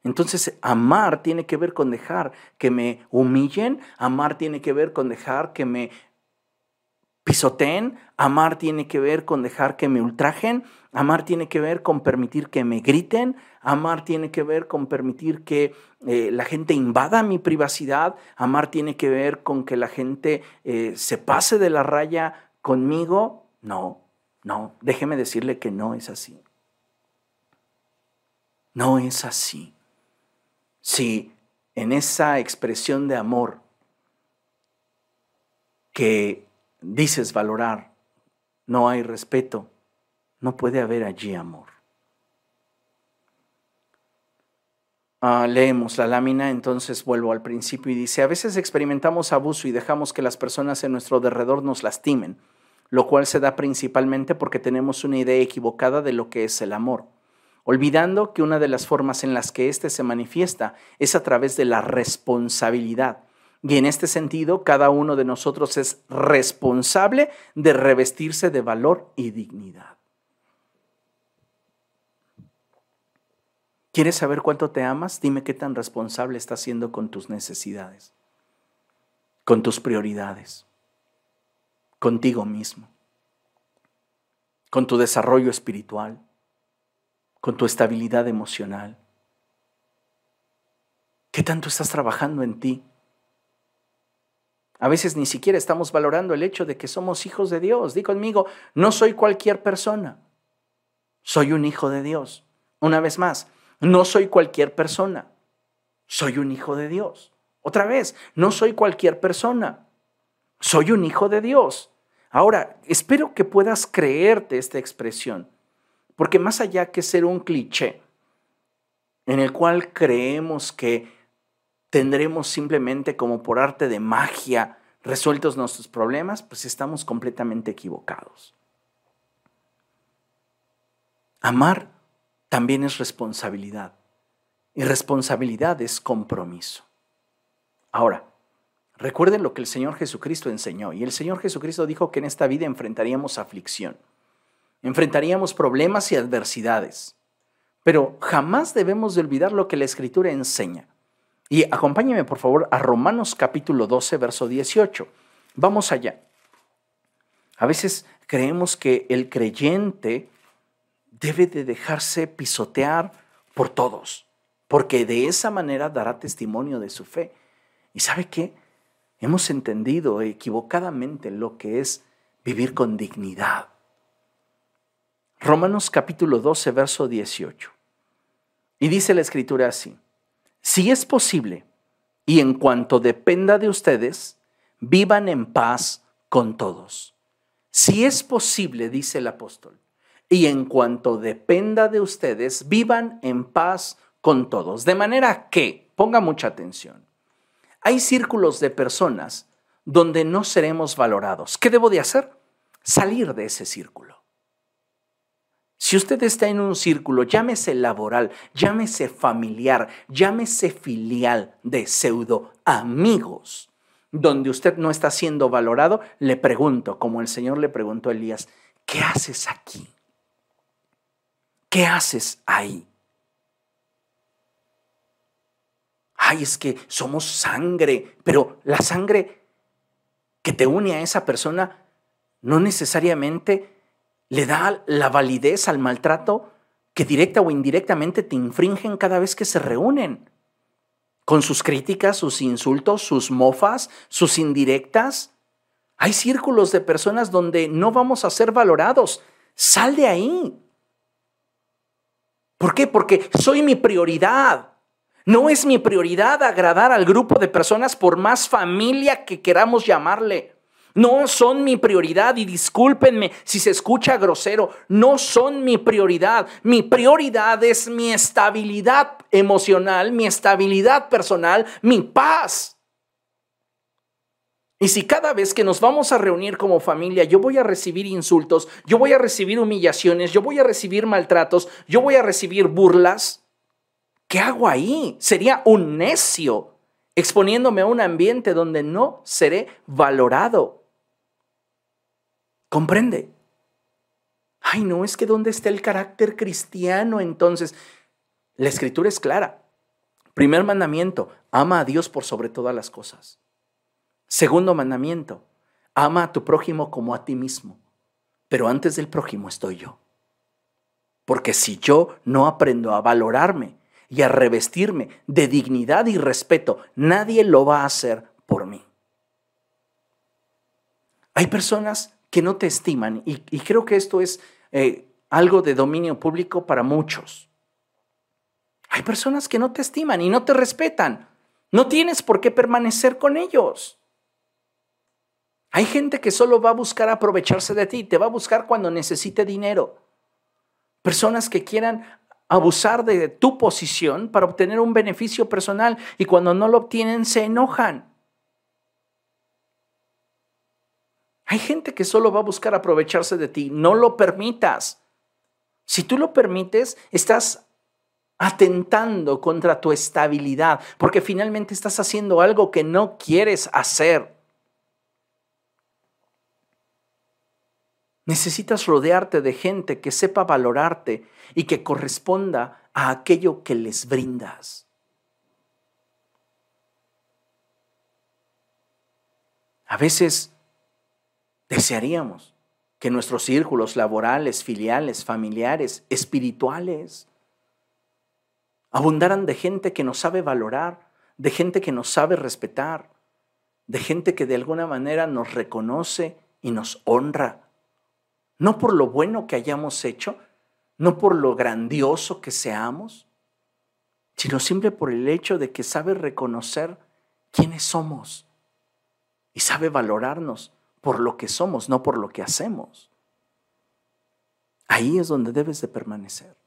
Entonces, amar tiene que ver con dejar que me humillen, amar tiene que ver con dejar que me pisoteen, amar tiene que ver con dejar que me ultrajen, amar tiene que ver con permitir que me griten, amar tiene que ver con permitir que eh, la gente invada mi privacidad, amar tiene que ver con que la gente eh, se pase de la raya conmigo. No, no, déjeme decirle que no es así. No es así si en esa expresión de amor que dices valorar no hay respeto, no puede haber allí amor. Ah, leemos la lámina, entonces vuelvo al principio y dice, a veces experimentamos abuso y dejamos que las personas en nuestro derredor nos lastimen, lo cual se da principalmente porque tenemos una idea equivocada de lo que es el amor olvidando que una de las formas en las que éste se manifiesta es a través de la responsabilidad. Y en este sentido, cada uno de nosotros es responsable de revestirse de valor y dignidad. ¿Quieres saber cuánto te amas? Dime qué tan responsable estás siendo con tus necesidades, con tus prioridades, contigo mismo, con tu desarrollo espiritual, con tu estabilidad emocional? ¿Qué tanto estás trabajando en ti? A veces ni siquiera estamos valorando el hecho de que somos hijos de Dios. Di conmigo, no soy cualquier persona. Soy un hijo de Dios. Una vez más, no soy cualquier persona. Soy un hijo de Dios. Otra vez, no soy cualquier persona. Soy un hijo de Dios. Ahora, espero que puedas creerte esta expresión. Porque más allá que ser un cliché en el cual creemos que tendremos simplemente como por arte de magia resueltos nuestros problemas, pues estamos completamente equivocados. Amar también es responsabilidad y responsabilidad es compromiso. Ahora, recuerden lo que el Señor Jesucristo enseñó y el Señor Jesucristo dijo que en esta vida enfrentaríamos aflicción enfrentaríamos problemas y adversidades. Pero jamás debemos de olvidar lo que la Escritura enseña. Y acompáñeme por favor a Romanos capítulo 12, verso 18. Vamos allá. A veces creemos que el creyente debe de dejarse pisotear por todos, porque de esa manera dará testimonio de su fe. ¿Y sabe qué? Hemos entendido equivocadamente lo que es vivir con dignidad. Romanos capítulo 12, verso 18. Y dice la escritura así, si es posible, y en cuanto dependa de ustedes, vivan en paz con todos. Si es posible, dice el apóstol, y en cuanto dependa de ustedes, vivan en paz con todos. De manera que, ponga mucha atención, hay círculos de personas donde no seremos valorados. ¿Qué debo de hacer? Salir de ese círculo. Si usted está en un círculo, llámese laboral, llámese familiar, llámese filial de pseudo amigos, donde usted no está siendo valorado, le pregunto, como el Señor le preguntó a Elías, ¿qué haces aquí? ¿Qué haces ahí? Ay, es que somos sangre, pero la sangre que te une a esa persona no necesariamente le da la validez al maltrato que directa o indirectamente te infringen cada vez que se reúnen. con sus críticas, sus insultos, sus mofas, sus indirectas. Hay círculos de personas donde no vamos a ser valorados. Sal de ahí. ¿Por qué? Porque soy mi prioridad. No es mi prioridad agradar al grupo de personas por más familia que queramos llamarle. No son mi prioridad y discúlpenme si se escucha grosero, no son mi prioridad. Mi prioridad es mi estabilidad emocional, mi estabilidad personal, mi paz. Y si cada vez que nos vamos a reunir como familia yo voy a recibir insultos, yo voy a recibir humillaciones, yo voy a recibir maltratos, yo voy a recibir burlas, ¿qué hago ahí? Sería un necio exponiéndome a un ambiente donde no seré valorado. ¿Comprende? Ay, no, es que ¿dónde está el carácter cristiano entonces? La escritura es clara. Primer mandamiento, ama a Dios por sobre todas las cosas. Segundo mandamiento, ama a tu prójimo como a ti mismo. Pero antes del prójimo estoy yo. Porque si yo no aprendo a valorarme y a revestirme de dignidad y respeto, nadie lo va a hacer por mí. Hay personas que no te estiman. Y, creo que esto es eh, algo de dominio público para muchos. Hay personas que no te estiman y no te respetan. No tienes por qué permanecer con ellos. Hay gente que solo va a buscar aprovecharse de ti, te va a buscar cuando necesite dinero. Personas que quieran abusar de tu posición para obtener un beneficio personal y cuando no lo obtienen se enojan. Hay gente que solo va a buscar aprovecharse de ti. No lo permitas. Si tú lo permites, estás atentando contra tu estabilidad, porque finalmente estás haciendo algo que no quieres hacer. Necesitas rodearte de gente que sepa valorarte y que corresponda a aquello que les brindas. A veces Desearíamos que nuestros círculos laborales, filiales, familiares, espirituales, abundaran de gente que nos sabe valorar, de gente que nos sabe respetar, de gente que de alguna manera nos reconoce y nos honra, no por lo bueno que hayamos hecho, no por lo grandioso que seamos, sino simple por el hecho de que sabe reconocer quiénes somos y sabe valorarnos por lo que somos, no por lo que hacemos. Ahí es donde debes de permanecer.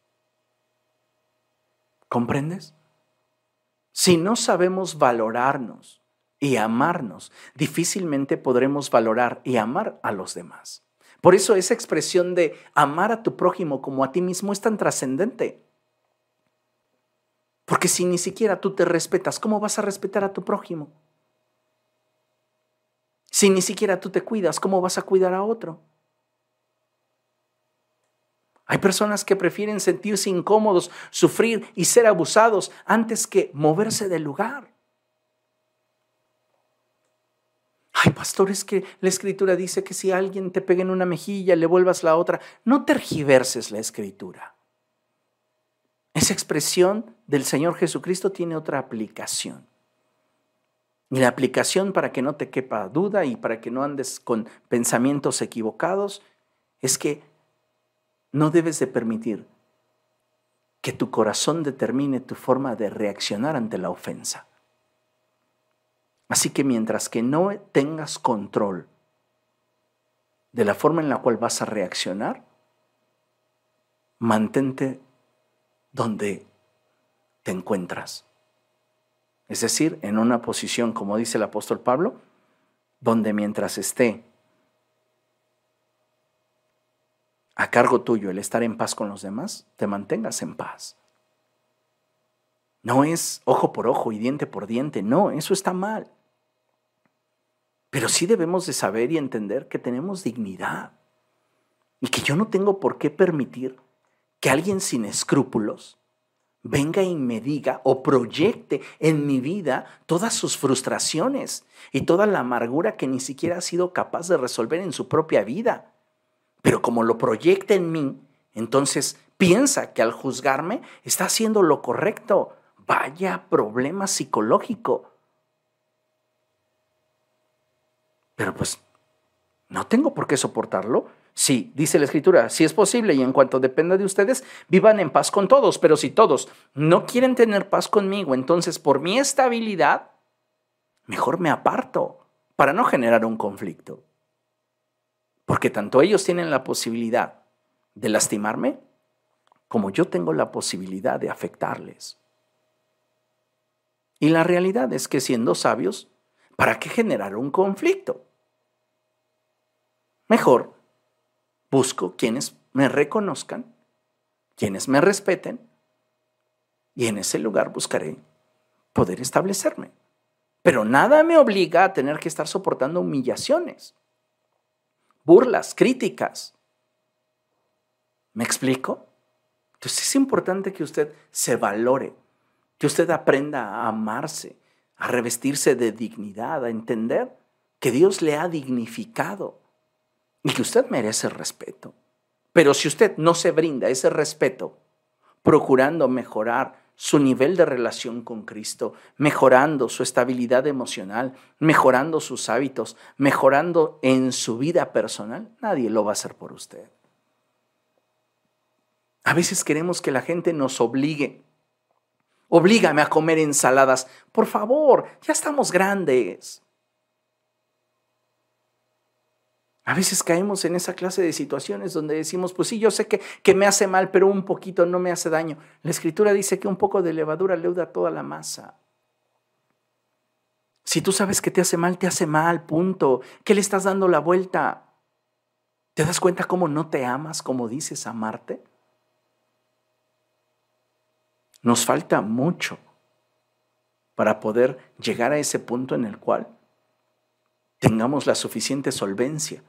¿Comprendes? Si no sabemos valorarnos y amarnos, difícilmente podremos valorar y amar a los demás. Por eso esa expresión de amar a tu prójimo como a ti mismo es tan trascendente. Porque si ni siquiera tú te respetas, ¿cómo vas a respetar a tu prójimo? Si ni siquiera tú te cuidas, ¿cómo vas a cuidar a otro? Hay personas que prefieren sentirse incómodos, sufrir y ser abusados antes que moverse del lugar. Hay pastores que la escritura dice que si alguien te pega en una mejilla, le vuelvas la otra. No tergiverses la escritura. Esa expresión del Señor Jesucristo tiene otra aplicación. Y la aplicación para que no te quepa duda y para que no andes con pensamientos equivocados es que no debes de permitir que tu corazón determine tu forma de reaccionar ante la ofensa. Así que mientras que no tengas control de la forma en la cual vas a reaccionar, mantente donde te encuentras. Es decir, en una posición, como dice el apóstol Pablo, donde mientras esté a cargo tuyo el estar en paz con los demás, te mantengas en paz. No es ojo por ojo y diente por diente, no, eso está mal. Pero sí debemos de saber y entender que tenemos dignidad y que yo no tengo por qué permitir que alguien sin escrúpulos venga y me diga o proyecte en mi vida todas sus frustraciones y toda la amargura que ni siquiera ha sido capaz de resolver en su propia vida. Pero como lo proyecta en mí, entonces piensa que al juzgarme está haciendo lo correcto. Vaya problema psicológico. Pero pues no tengo por qué soportarlo. Sí, dice la escritura, si es posible y en cuanto dependa de ustedes, vivan en paz con todos, pero si todos no quieren tener paz conmigo, entonces por mi estabilidad, mejor me aparto para no generar un conflicto. Porque tanto ellos tienen la posibilidad de lastimarme, como yo tengo la posibilidad de afectarles. Y la realidad es que siendo sabios, ¿para qué generar un conflicto? Mejor busco quienes me reconozcan, quienes me respeten, y en ese lugar buscaré poder establecerme. Pero nada me obliga a tener que estar soportando humillaciones, burlas, críticas. ¿Me explico? Entonces es importante que usted se valore, que usted aprenda a amarse, a revestirse de dignidad, a entender que Dios le ha dignificado y que usted merece respeto. Pero si usted no se brinda ese respeto, procurando mejorar su nivel de relación con Cristo, mejorando su estabilidad emocional, mejorando sus hábitos, mejorando en su vida personal, nadie lo va a hacer por usted. A veces queremos que la gente nos obligue. Oblígame a comer ensaladas. Por favor, ya estamos grandes. A veces caemos en esa clase de situaciones donde decimos, pues sí, yo sé que, que, me hace mal, pero un poquito no me hace daño. La escritura dice que un poco de levadura leuda toda la masa. Si tú sabes que te hace mal, te hace mal, punto. ¿Qué le estás dando la vuelta? ¿Te das cuenta cómo no te amas como dices amarte? Nos falta mucho para poder llegar a ese punto en el cual tengamos la suficiente solvencia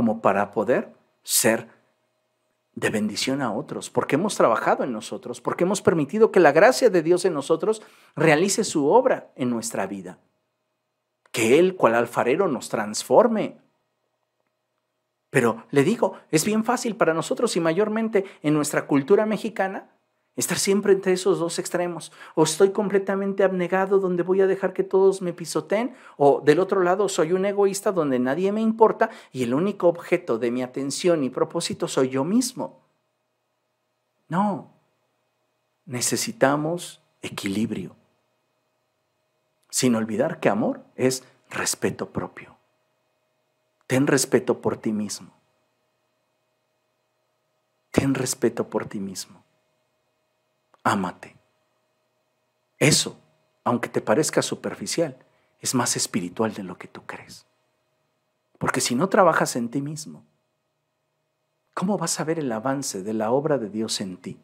como para poder ser de bendición a otros, porque hemos trabajado en nosotros, porque hemos permitido que la gracia de Dios en nosotros realice su obra en nuestra vida. Que Él, cual alfarero, nos transforme. Pero le digo, es bien fácil para nosotros y mayormente en nuestra cultura mexicana Estar siempre entre esos dos extremos. O estoy completamente abnegado donde voy a dejar que todos me pisoteen. O del otro lado soy un egoísta donde nadie me importa y el único objeto de mi atención y propósito soy yo mismo. No. Necesitamos equilibrio. Sin olvidar que amor es respeto propio. Ten respeto por ti mismo. Ten respeto por ti mismo ámate. Eso, aunque te parezca superficial, es más espiritual de lo que tú crees. Porque si no trabajas en ti mismo, ¿cómo vas a ver el avance de la obra de Dios en ti?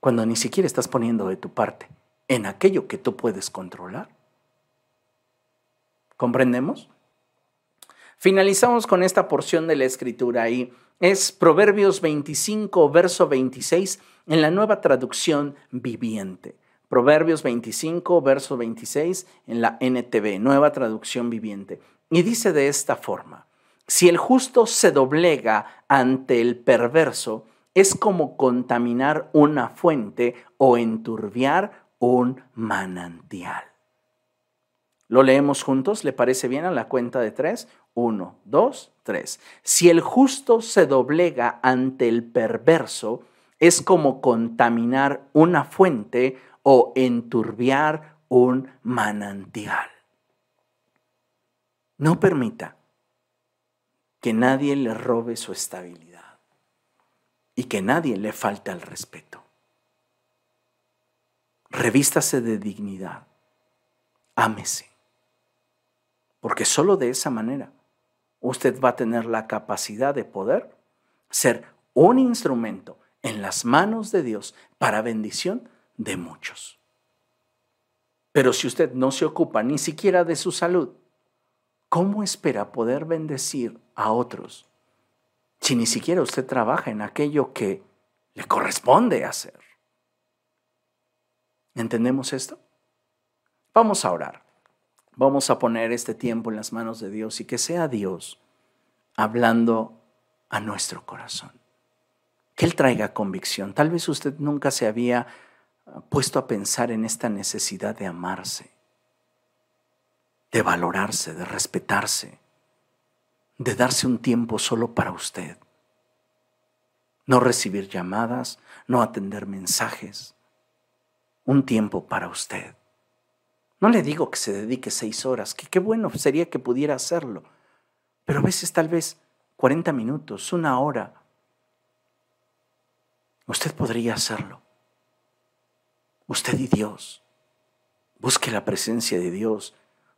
Cuando ni siquiera estás poniendo de tu parte en aquello que tú puedes controlar. ¿Comprendemos? Finalizamos con esta porción de la escritura y es Proverbios 25, verso 26 en la nueva traducción viviente. Proverbios 25, verso 26 en la NTV, nueva traducción viviente. Y dice de esta forma, si el justo se doblega ante el perverso, es como contaminar una fuente o enturbiar un manantial. ¿Lo leemos juntos? ¿Le parece bien a la cuenta de tres? Uno, dos, tres. Si el justo se doblega ante el perverso, es como contaminar una fuente o enturbiar un manantial. No permita que nadie le robe su estabilidad y que nadie le falte el respeto. Revístase de dignidad, ámese, porque solo de esa manera usted va a tener la capacidad de poder ser un instrumento en las manos de Dios para bendición de muchos. Pero si usted no se ocupa ni siquiera de su salud, ¿cómo espera poder bendecir a otros si ni siquiera usted trabaja en aquello que le corresponde hacer? ¿Entendemos esto? Vamos a orar. Vamos a poner este tiempo en las manos de Dios y que sea Dios hablando a nuestro corazón que Él traiga convicción. Tal vez usted nunca se había puesto a pensar en esta necesidad de amarse, de valorarse, de respetarse, de darse un tiempo solo para usted? No recibir llamadas, no atender mensajes, un tiempo para usted. No le digo que se dedique seis horas, que qué bueno sería que pudiera hacerlo, pero a veces tal vez 40 minutos, una hora, usted podría hacerlo. Usted y Dios. Busque la presencia de Dios,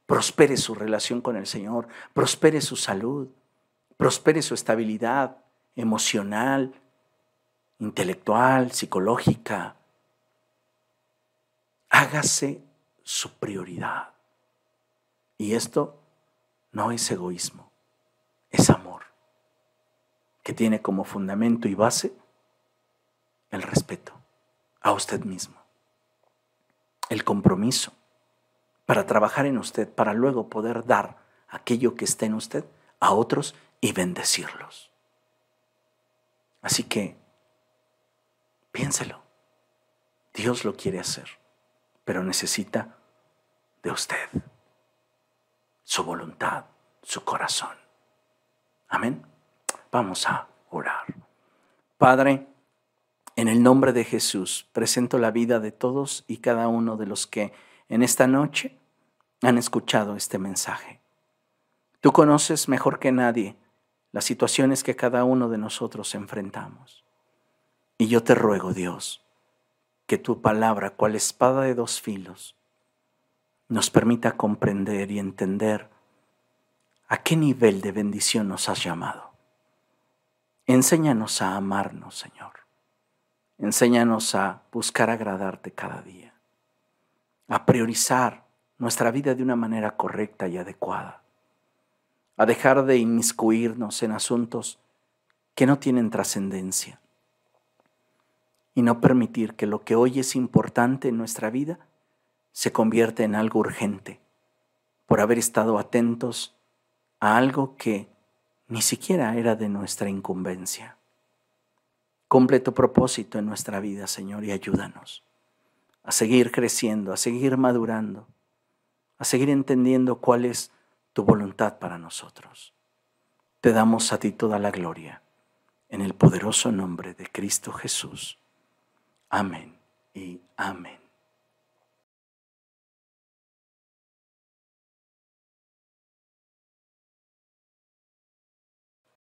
prospere su relación con el Señor, prospere su salud, prospere su estabilidad emocional, intelectual, psicológica. Hágase su prioridad. Y esto no es egoísmo, es amor, que tiene como fundamento y base el respeto a usted mismo, el compromiso para trabajar en usted, para luego poder dar aquello que está en usted a otros y bendecirlos. Así que piénselo. Dios lo quiere hacer, pero necesita de usted, su voluntad, su corazón. Amén. Vamos a orar. Padre, en el nombre de Jesús, presento la vida de todos y cada uno de los que en esta noche han escuchado este mensaje. Tú conoces mejor que nadie las situaciones que cada uno de nosotros enfrentamos. Y yo te ruego, Dios, que tu palabra, cual espada de dos filos, nos permita comprender y entender a qué nivel de bendición nos has llamado. Enséñanos a amarnos, Señor. Enséñanos a buscar agradarte cada día, a priorizar nuestra vida de una manera correcta y adecuada, a dejar de inmiscuirnos en asuntos que no tienen trascendencia y no permitir que lo que hoy es importante en nuestra vida se convierta en algo urgente por haber estado atentos a algo que ni siquiera era de nuestra incumbencia. Cumple tu propósito en nuestra vida, Señor, y ayúdanos a seguir creciendo, a seguir madurando, a seguir entendiendo cuál es tu voluntad para nosotros. Te damos a ti toda la gloria, en el poderoso nombre de Cristo Jesús. Amén y amén.